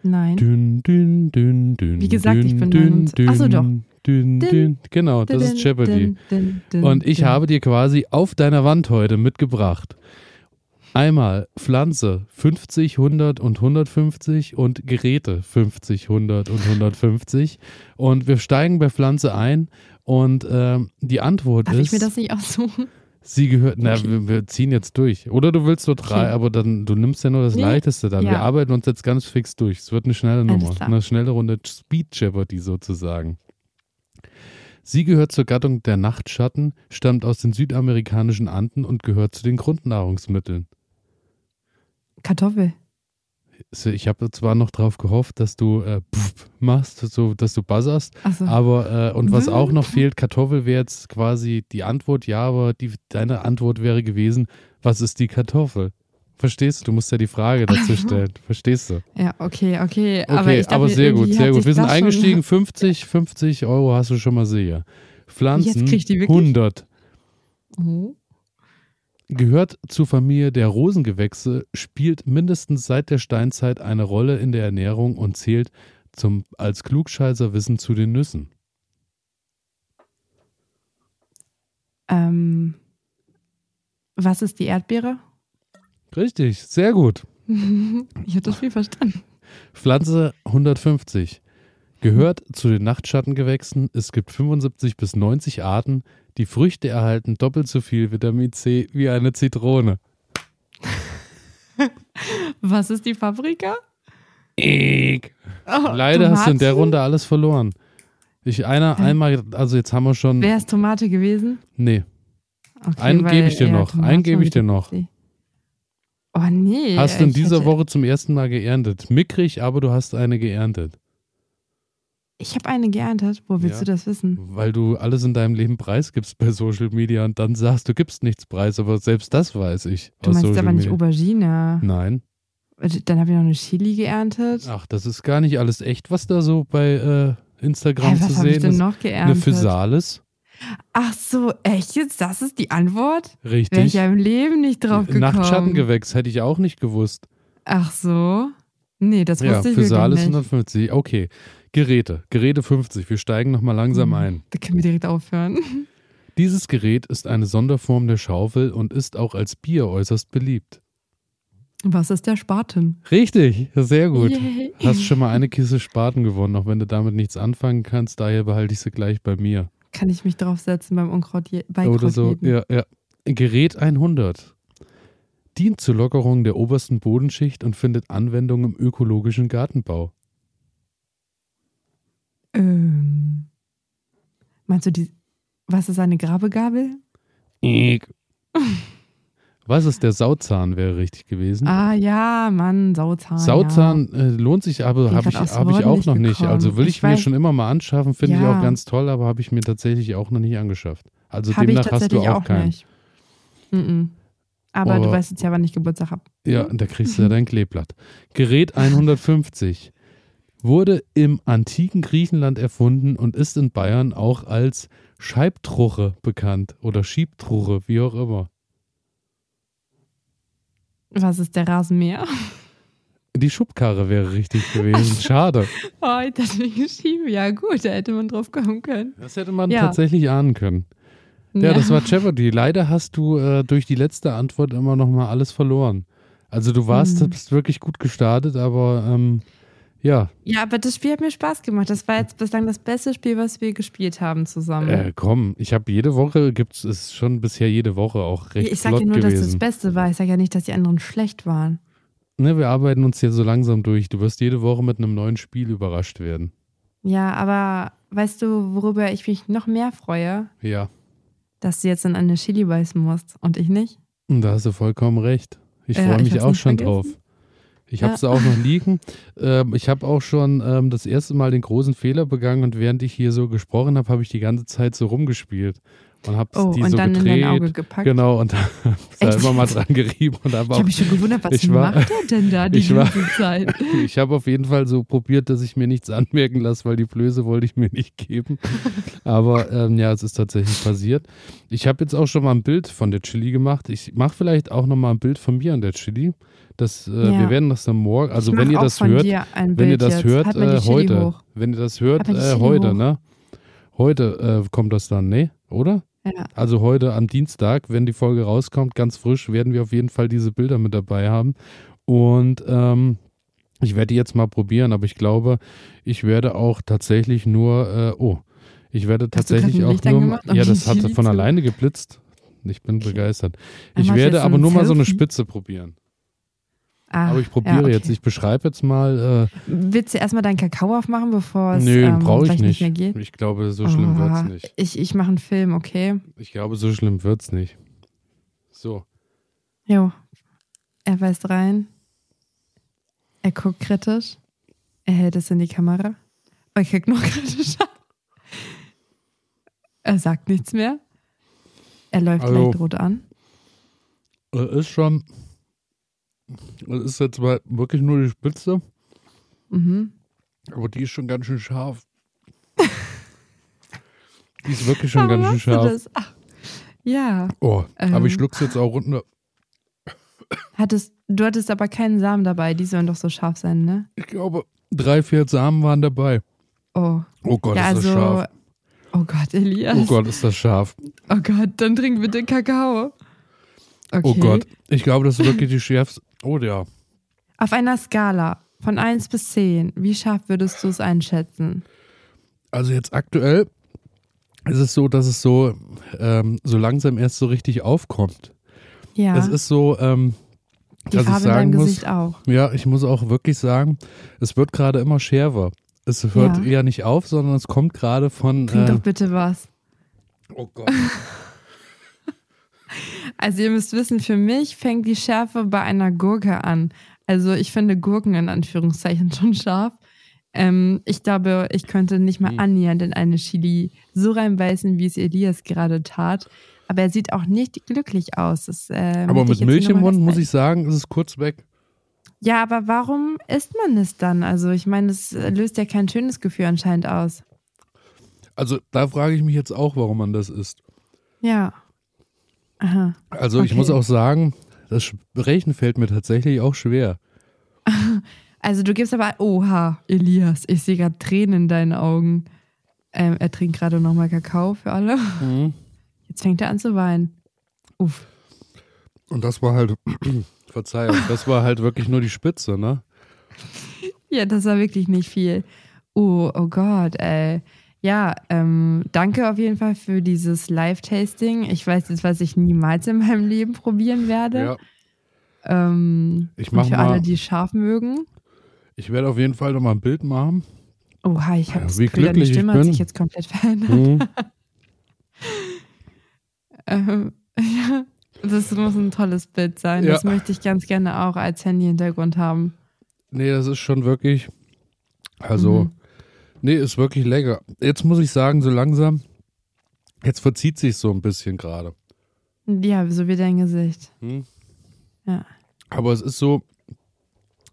Nein. Dün, dün, dün, dün, Wie gesagt, ich bin dünn, dünn, Achso, doch. Dün, dün. Genau, das ist Jeopardy. Dün, dün, Und ich dün. habe dir quasi auf deiner Wand heute mitgebracht. Einmal Pflanze 50, 100 und 150 und Geräte 50, 100 und 150. Und wir steigen bei Pflanze ein und ähm, die Antwort Darf ist, ich mir das nicht aussuchen? Sie gehört, na, wir, wir ziehen jetzt durch. Oder du willst nur drei, Okay. aber dann, du nimmst ja nur das Nee. Leichteste dann. Wir Ja. arbeiten uns jetzt ganz fix durch. Es wird eine schnelle Nummer, eine schnelle Runde Speed Jeopardy sozusagen. Sie gehört zur Gattung der Nachtschatten, stammt aus den südamerikanischen Anden und gehört zu den Grundnahrungsmitteln. Kartoffel. So, Ich habe zwar noch darauf gehofft, dass du äh, pff machst, so, dass du buzzerst, Achso. aber äh, und was auch noch fehlt, Kartoffel wäre jetzt quasi die Antwort, ja, aber die, deine Antwort wäre gewesen, was ist die Kartoffel? Verstehst du? Du musst ja die Frage dazu stellen. Verstehst du? Ja, okay, okay. Okay, aber aber, dachte, sehr gut, sehr gut. Wir sind eingestiegen, 50, 50 Euro hast du schon mal sehr. Pflanzen, krieg ich die wirklich? 100. Oh. Gehört zur Familie der Rosengewächse, spielt mindestens seit der Steinzeit eine Rolle in der Ernährung und zählt zum, als Klugscheißerwissen zu den Nüssen. Ähm, was ist die Erdbeere? Richtig, sehr gut. ich habe das viel verstanden. Pflanze 150. Gehört zu den Nachtschattengewächsen. Es gibt 75 bis 90 Arten. Die Früchte erhalten doppelt so viel Vitamin C wie eine Zitrone. Was ist die Paprika? Eek. Oh, Leider hast du in der? Runde alles verloren. Ich einer, Hä? einmal, also jetzt haben wir schon. Wäre es Tomate gewesen? Nee, Okay, einen gebe ich dir noch. Tomate Einen gebe ich dir noch. Oh nee. Hast du in ich dieser hätte- Woche zum ersten Mal geerntet. Mickrig, aber du hast eine geerntet. Ich habe eine geerntet. Wo willst Ja. du das wissen? Weil du alles in deinem Leben preisgibst bei Social Media und dann sagst, du gibst nichts preis, aber selbst das weiß ich. Du meinst Social aber nicht Media. Aubergine. Nein. Dann habe ich noch eine Chili geerntet. Ach, das ist gar nicht alles echt, was da so bei äh, Instagram Hä, zu was habe ich sehen denn ist. noch Eine geerntet? Physalis. Ach so, echt jetzt? Das ist die Antwort? Wäre ich Richtig. ja im Leben nicht drauf gekommen. Nachtschattengewächs hätte ich auch nicht gewusst. Ach so. Nee, das Ja, wusste ich Physalis nicht. 150. Okay. Geräte. Geräte 50. Wir steigen nochmal langsam Hm. ein. Da können wir direkt aufhören. Dieses Gerät ist eine Sonderform der Schaufel und ist auch als Bier äußerst beliebt. Was ist der Spaten? Richtig, sehr gut. Yay. Hast schon mal eine Kiste Spaten gewonnen, auch wenn du damit nichts anfangen kannst. Daher behalte ich sie gleich bei mir. Kann ich mich draufsetzen beim Unkraut bei Oder so. Ja, ja. Gerät 100. Dient zur Lockerung der obersten Bodenschicht und findet Anwendung im ökologischen Gartenbau. Ähm, meinst du die. Was ist eine Grabegabel? Eek. Was ist der Sauzahn, wäre richtig gewesen. Ah ja, Mann, Sauzahn. Sauzahn äh, lohnt sich aber, habe ich, hab ich auch nicht noch nicht. gekommen. Also will ich, Ich mir schon immer mal anschaffen, finde ich Ja. auch ganz toll, aber habe ich mir tatsächlich auch noch nicht angeschafft. Also Ja. Ich demnach hast du auch auch keinen. nicht. Mhm. Aber du Aber- weißt jetzt ja, wann ich Geburtstag habe. Ja, da kriegst du ja dein Kleeblatt. Gerät 150 wurde im antiken Griechenland erfunden und ist in Bayern auch als Scheibtruche bekannt oder Schiebtruche, wie auch immer. Was ist der Rasenmäher? Die Schubkarre wäre richtig gewesen. Schade. Oh, ich dachte, ich geschrieben. Ja, gut, da hätte man drauf kommen können. Das hätte man Ja. tatsächlich ahnen können. Ja, das war Jeopardy. Leider hast du äh, durch die letzte Antwort immer noch mal alles verloren. Also du warst, Hm. bist wirklich gut gestartet, aber ähm, ja, Ja, aber das Spiel hat mir Spaß gemacht. Das war jetzt bislang das beste Spiel, was wir gespielt haben zusammen. äh, komm, ich habe jede Woche, gibt's es schon bisher jede Woche auch recht ich sage ja nur, dass das gewesen. Beste war. Ich sage ja nicht, dass die anderen schlecht waren. Ne, wir arbeiten uns hier so langsam durch. Du wirst jede Woche mit einem neuen Spiel überrascht werden. Ja, aber weißt du, worüber ich mich noch mehr freue? Ja, Dass du jetzt in eine Chili beißen musst und ich nicht. da hast du vollkommen recht. Ich Ja, freue ich mich auch schon vergessen. drauf. Ich habe es auch noch liegen. Ähm, ich habe auch schon ähm, das erste Mal den großen Fehler begangen und während ich hier so gesprochen habe, habe ich die ganze Zeit so rumgespielt und habe Oh, die und so dann in dein Auge gedreht. gepackt. Genau, und da, immer mal dran gerieben und habe Ich habe mich schon gewundert, was war- macht er denn da die ich war- ganze Zeit? Ich habe auf jeden Fall so probiert, dass ich mir nichts anmerken lasse, weil die Blöße wollte ich mir nicht geben. Aber ähm, ja, es ist tatsächlich passiert. Ich habe jetzt auch schon mal ein Bild von der Chili gemacht. Ich mache vielleicht auch noch mal ein Bild von mir an der Chili. Das, äh, Ja. Wir werden das dann morgen, also Ich wenn ihr das hört, wenn ihr das hört, äh, Chili heute, wenn ihr das hört, äh, heute, hoch. ne? Heute äh, kommt das dann, ne? Oder? Ja. Also heute am Dienstag, wenn die Folge rauskommt, ganz frisch, werden wir auf jeden Fall diese Bilder mit dabei haben. Und ähm, ich werde die jetzt mal probieren, aber ich glaube, ich werde auch tatsächlich nur, äh, oh, ich werde tatsächlich auch nur, ja, die das hat von alleine geblitzt. Ich bin begeistert. Ich werde aber nur mal so eine? Spitze probieren. Ah, Aber ich probiere ja, okay. jetzt, ich beschreibe jetzt mal, Willst du erstmal deinen Kakao aufmachen, bevor äh, es nö, ähm, brauche ich gleich nicht. mehr geht? Ich glaube, so schlimm Oh, nicht. Ich, ich mache einen Film, okay? Ich glaube, so schlimm wird's nicht. So. Jo. Er weist rein. Er guckt kritisch. Er hält es in die Kamera. Er guckt noch kritischer. Er sagt nichts mehr. Er läuft Also- leicht rot an. Es ist schon, es ist jetzt mal wirklich nur die Spitze, Mhm. aber die ist schon ganz schön scharf. die ist wirklich schon Warum ganz schön scharf. das? Ja. Oh, aber ich Ähm. schluck's jetzt auch runter. Hattest, du hattest aber keinen Samen dabei. Die sollen doch so scharf sein, ne? Ich glaube, drei, vier Samen waren dabei. Oh. Oh Gott, ja, ist das also. scharf. Oh Gott, Elias. Oh Gott, ist das scharf. Oh Gott, dann trink bitte Kakao. Okay. Oh Gott, ich glaube, das ist wirklich die schärfste. Oh ja. Auf einer Skala von 1 bis 10, wie scharf würdest du es einschätzen? Also jetzt aktuell ist es so, dass es so, ähm, so langsam erst so richtig aufkommt. Ja, Es ist so, ähm, die dass ich Farbe in sagen muss, Gesicht auch. Ja, ich muss auch wirklich sagen, es wird gerade immer schärfer. Es hört Ja. eher nicht auf, sondern es kommt gerade von. Trink Äh, doch bitte was. oh Gott. Also ihr müsst wissen, für mich fängt die Schärfe bei einer Gurke an. Also ich finde Gurken in Anführungszeichen schon scharf. Ähm, ich glaube, ich könnte nicht mal Hm. annähernd in eine Chili so reinbeißen, wie es Elias gerade tat. Aber er sieht auch nicht glücklich aus. Das, äh, Aber mit Milch im Mund muss ich sagen, ist es kurz weg. Ja, aber warum isst man es dann? Also ich meine, es löst ja kein schönes Gefühl anscheinend aus. Also da frage ich mich jetzt auch, warum man das isst. Ja. Aha. Also ich Okay. muss auch sagen, das Sprechen fällt mir tatsächlich auch schwer. Also du gibst aber, oha, Elias, ich sehe gerade Tränen in deinen Augen. Ähm, er trinkt gerade nochmal Kakao für alle. Jetzt fängt er an zu weinen. Uff. Und das war halt, Verzeihung, das war halt wirklich nur die Spitze, ne? Ja, das war wirklich nicht viel. Oh, oh Gott, ey. Ja, ähm, danke auf jeden Fall für dieses Live-Tasting. Ich weiß jetzt, was ich niemals in meinem Leben probieren werde. Ja. Ähm, Ich mach für mal- alle, die scharf mögen. Ich werde auf jeden Fall nochmal ein Bild machen. Oha, ich habe Ja, das wie Gefühl, glücklich ich Stimme hat bin. sich jetzt komplett verändert. Mhm. Ähm, ja, das muss ein tolles Bild sein. Ja. Das möchte ich ganz gerne auch als Handy-Hintergrund haben. Nee, das ist schon wirklich, also, Mhm. Nee, ist wirklich lecker. Jetzt muss ich sagen, so langsam, jetzt verzieht sich so ein bisschen gerade. Ja, so wie dein Gesicht. Hm? Ja. Aber es ist so,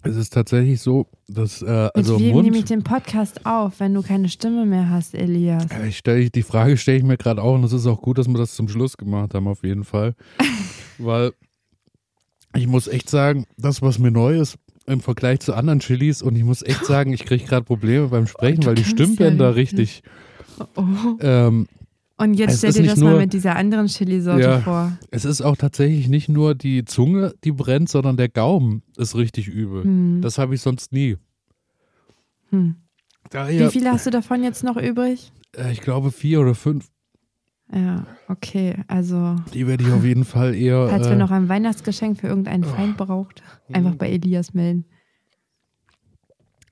es ist tatsächlich so, dass, äh, also Mit wem nehme ich den Podcast auf, wenn du keine Stimme mehr hast, Elias? Ich stell, die Frage stelle ich mir gerade auch und es ist auch gut, dass wir das zum Schluss gemacht haben, auf jeden Fall. Weil ich muss echt sagen, das, was mir neu ist im Vergleich zu anderen Chilis und ich muss echt sagen, ich kriege gerade Probleme beim Sprechen, Du weil die Stimmbänder ja richtig, Oh. ähm, Und jetzt stell dir das mal nur- mit dieser anderen Chili-Sorte Ja. vor. es ist auch tatsächlich nicht nur die Zunge, die brennt, sondern der Gaumen ist richtig übel. Hm. Das habe ich sonst nie. Hm. Daher, Wie viele hast du davon jetzt noch übrig? äh, ich glaube vier oder fünf, Ja, okay. Also, die werde ich auf jeden Fall eher. falls äh, wir noch ein Weihnachtsgeschenk für irgendeinen Feind braucht, einfach bei Elias melden.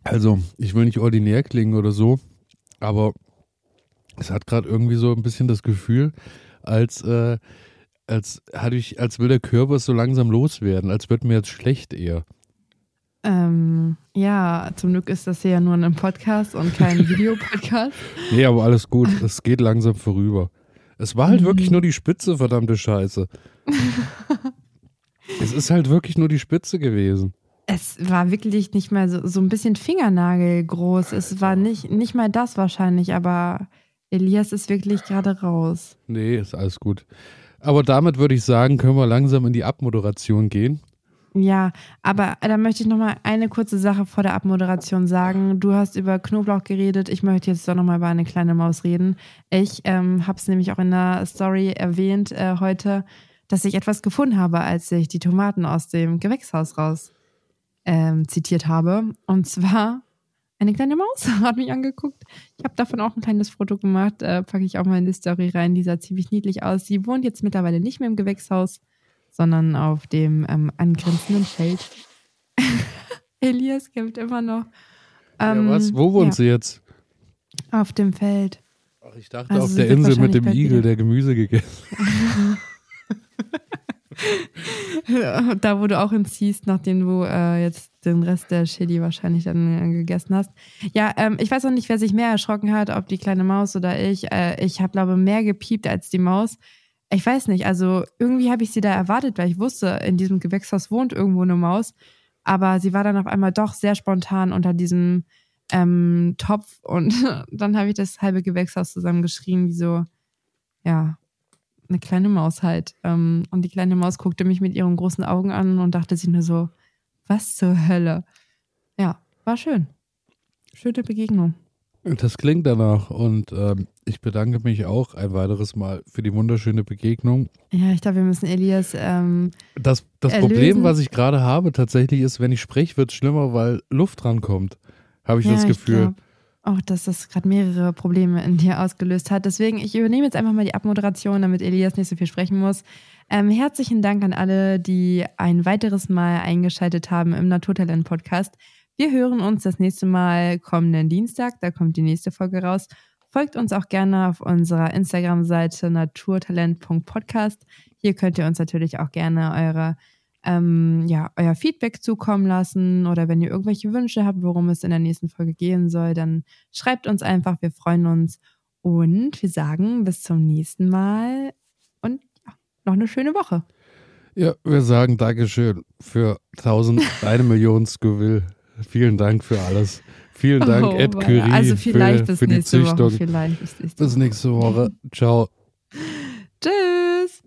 Also, ich will nicht ordinär klingen oder so, aber es hat gerade irgendwie so ein bisschen das Gefühl, als, äh, als, hatte ich, als will der Körper so langsam loswerden, als wird mir jetzt schlecht eher. Ähm, ja, zum Glück ist das hier ja nur ein Podcast und kein Videopodcast. Nee, aber alles gut, es geht langsam vorüber. Es war halt Mhm. wirklich nur die Spitze, verdammte Scheiße. es ist halt wirklich nur die Spitze gewesen. Es war wirklich nicht mal so, so ein bisschen Fingernagel groß. Es war nicht, nicht mal das wahrscheinlich, aber Elias ist wirklich gerade raus. Nee, ist alles gut. Aber damit würde ich sagen, können wir langsam in die Abmoderation gehen. Ja, aber da möchte ich noch mal eine kurze Sache vor der Abmoderation sagen. Du hast über Knoblauch geredet. Ich möchte jetzt doch noch mal über eine kleine Maus reden. Ich ähm, habe es nämlich auch in der Story erwähnt äh, heute, dass ich etwas gefunden habe, als ich die Tomaten aus dem Gewächshaus raus ähm, zitiert habe. Und zwar eine kleine Maus hat mich angeguckt. Ich habe davon auch ein kleines Foto gemacht, äh, packe ich auch mal in die Story rein. Die sah ziemlich niedlich aus. Sie wohnt jetzt mittlerweile nicht mehr im Gewächshaus sondern auf dem ähm, angrenzenden Feld. Elias kämpft immer noch. Ähm, ja, was? Wo wohnt ja. sie jetzt? Auf dem Feld. Ach, ich dachte also auf der Insel mit dem Igel, der Gemüse gegessen. da, wo du auch entziehst, nachdem du äh, jetzt den Rest der Chili wahrscheinlich dann äh, gegessen hast. Ja, ähm, ich weiß auch nicht, wer sich mehr erschrocken hat, ob die kleine Maus oder ich. Äh, ich habe, glaube mehr gepiept als die Maus ich weiß nicht, also irgendwie habe ich sie da erwartet, weil ich wusste, in diesem Gewächshaus wohnt irgendwo eine Maus. Aber sie war dann auf einmal doch sehr spontan unter diesem ähm, Topf und dann habe ich das halbe Gewächshaus zusammengeschrien, wie so, ja, eine kleine Maus halt. Ähm, und die kleine Maus guckte mich mit ihren großen Augen an und dachte sich nur so, was zur Hölle? Ja, war schön. Schöne Begegnung. Das klingt danach und ähm, ich bedanke mich auch ein weiteres Mal für die wunderschöne Begegnung. Ja, ich glaube, wir müssen Elias. Ähm, das das Problem, was ich gerade habe, tatsächlich ist, wenn ich spreche, wird es schlimmer, weil Luft rankommt. Habe ich ja, das Gefühl. Ich auch, dass das gerade mehrere Probleme in dir ausgelöst hat. Deswegen, ich übernehme jetzt einfach mal die Abmoderation, damit Elias nicht so viel sprechen muss. Ähm, herzlichen Dank an alle, die ein weiteres Mal eingeschaltet haben im Naturtalent-Podcast. Wir hören uns das nächste Mal kommenden Dienstag. Da kommt die nächste Folge raus. Folgt uns auch gerne auf unserer Instagram-Seite naturtalent.podcast. Hier könnt ihr uns natürlich auch gerne eure, ähm, ja, euer Feedback zukommen lassen oder wenn ihr irgendwelche Wünsche habt, worum es in der nächsten Folge gehen soll, dann schreibt uns einfach. Wir freuen uns und wir sagen bis zum nächsten Mal und ja, noch eine schöne Woche. Ja, wir sagen Dankeschön für 1000, eine Million Scoville. Vielen Dank für alles. Vielen Dank, oh, Ed Curie, also vielleicht für, bis für die Züchtung. Woche, vielleicht bis nächste Woche. Bis nächste Woche. Ciao. Tschüss.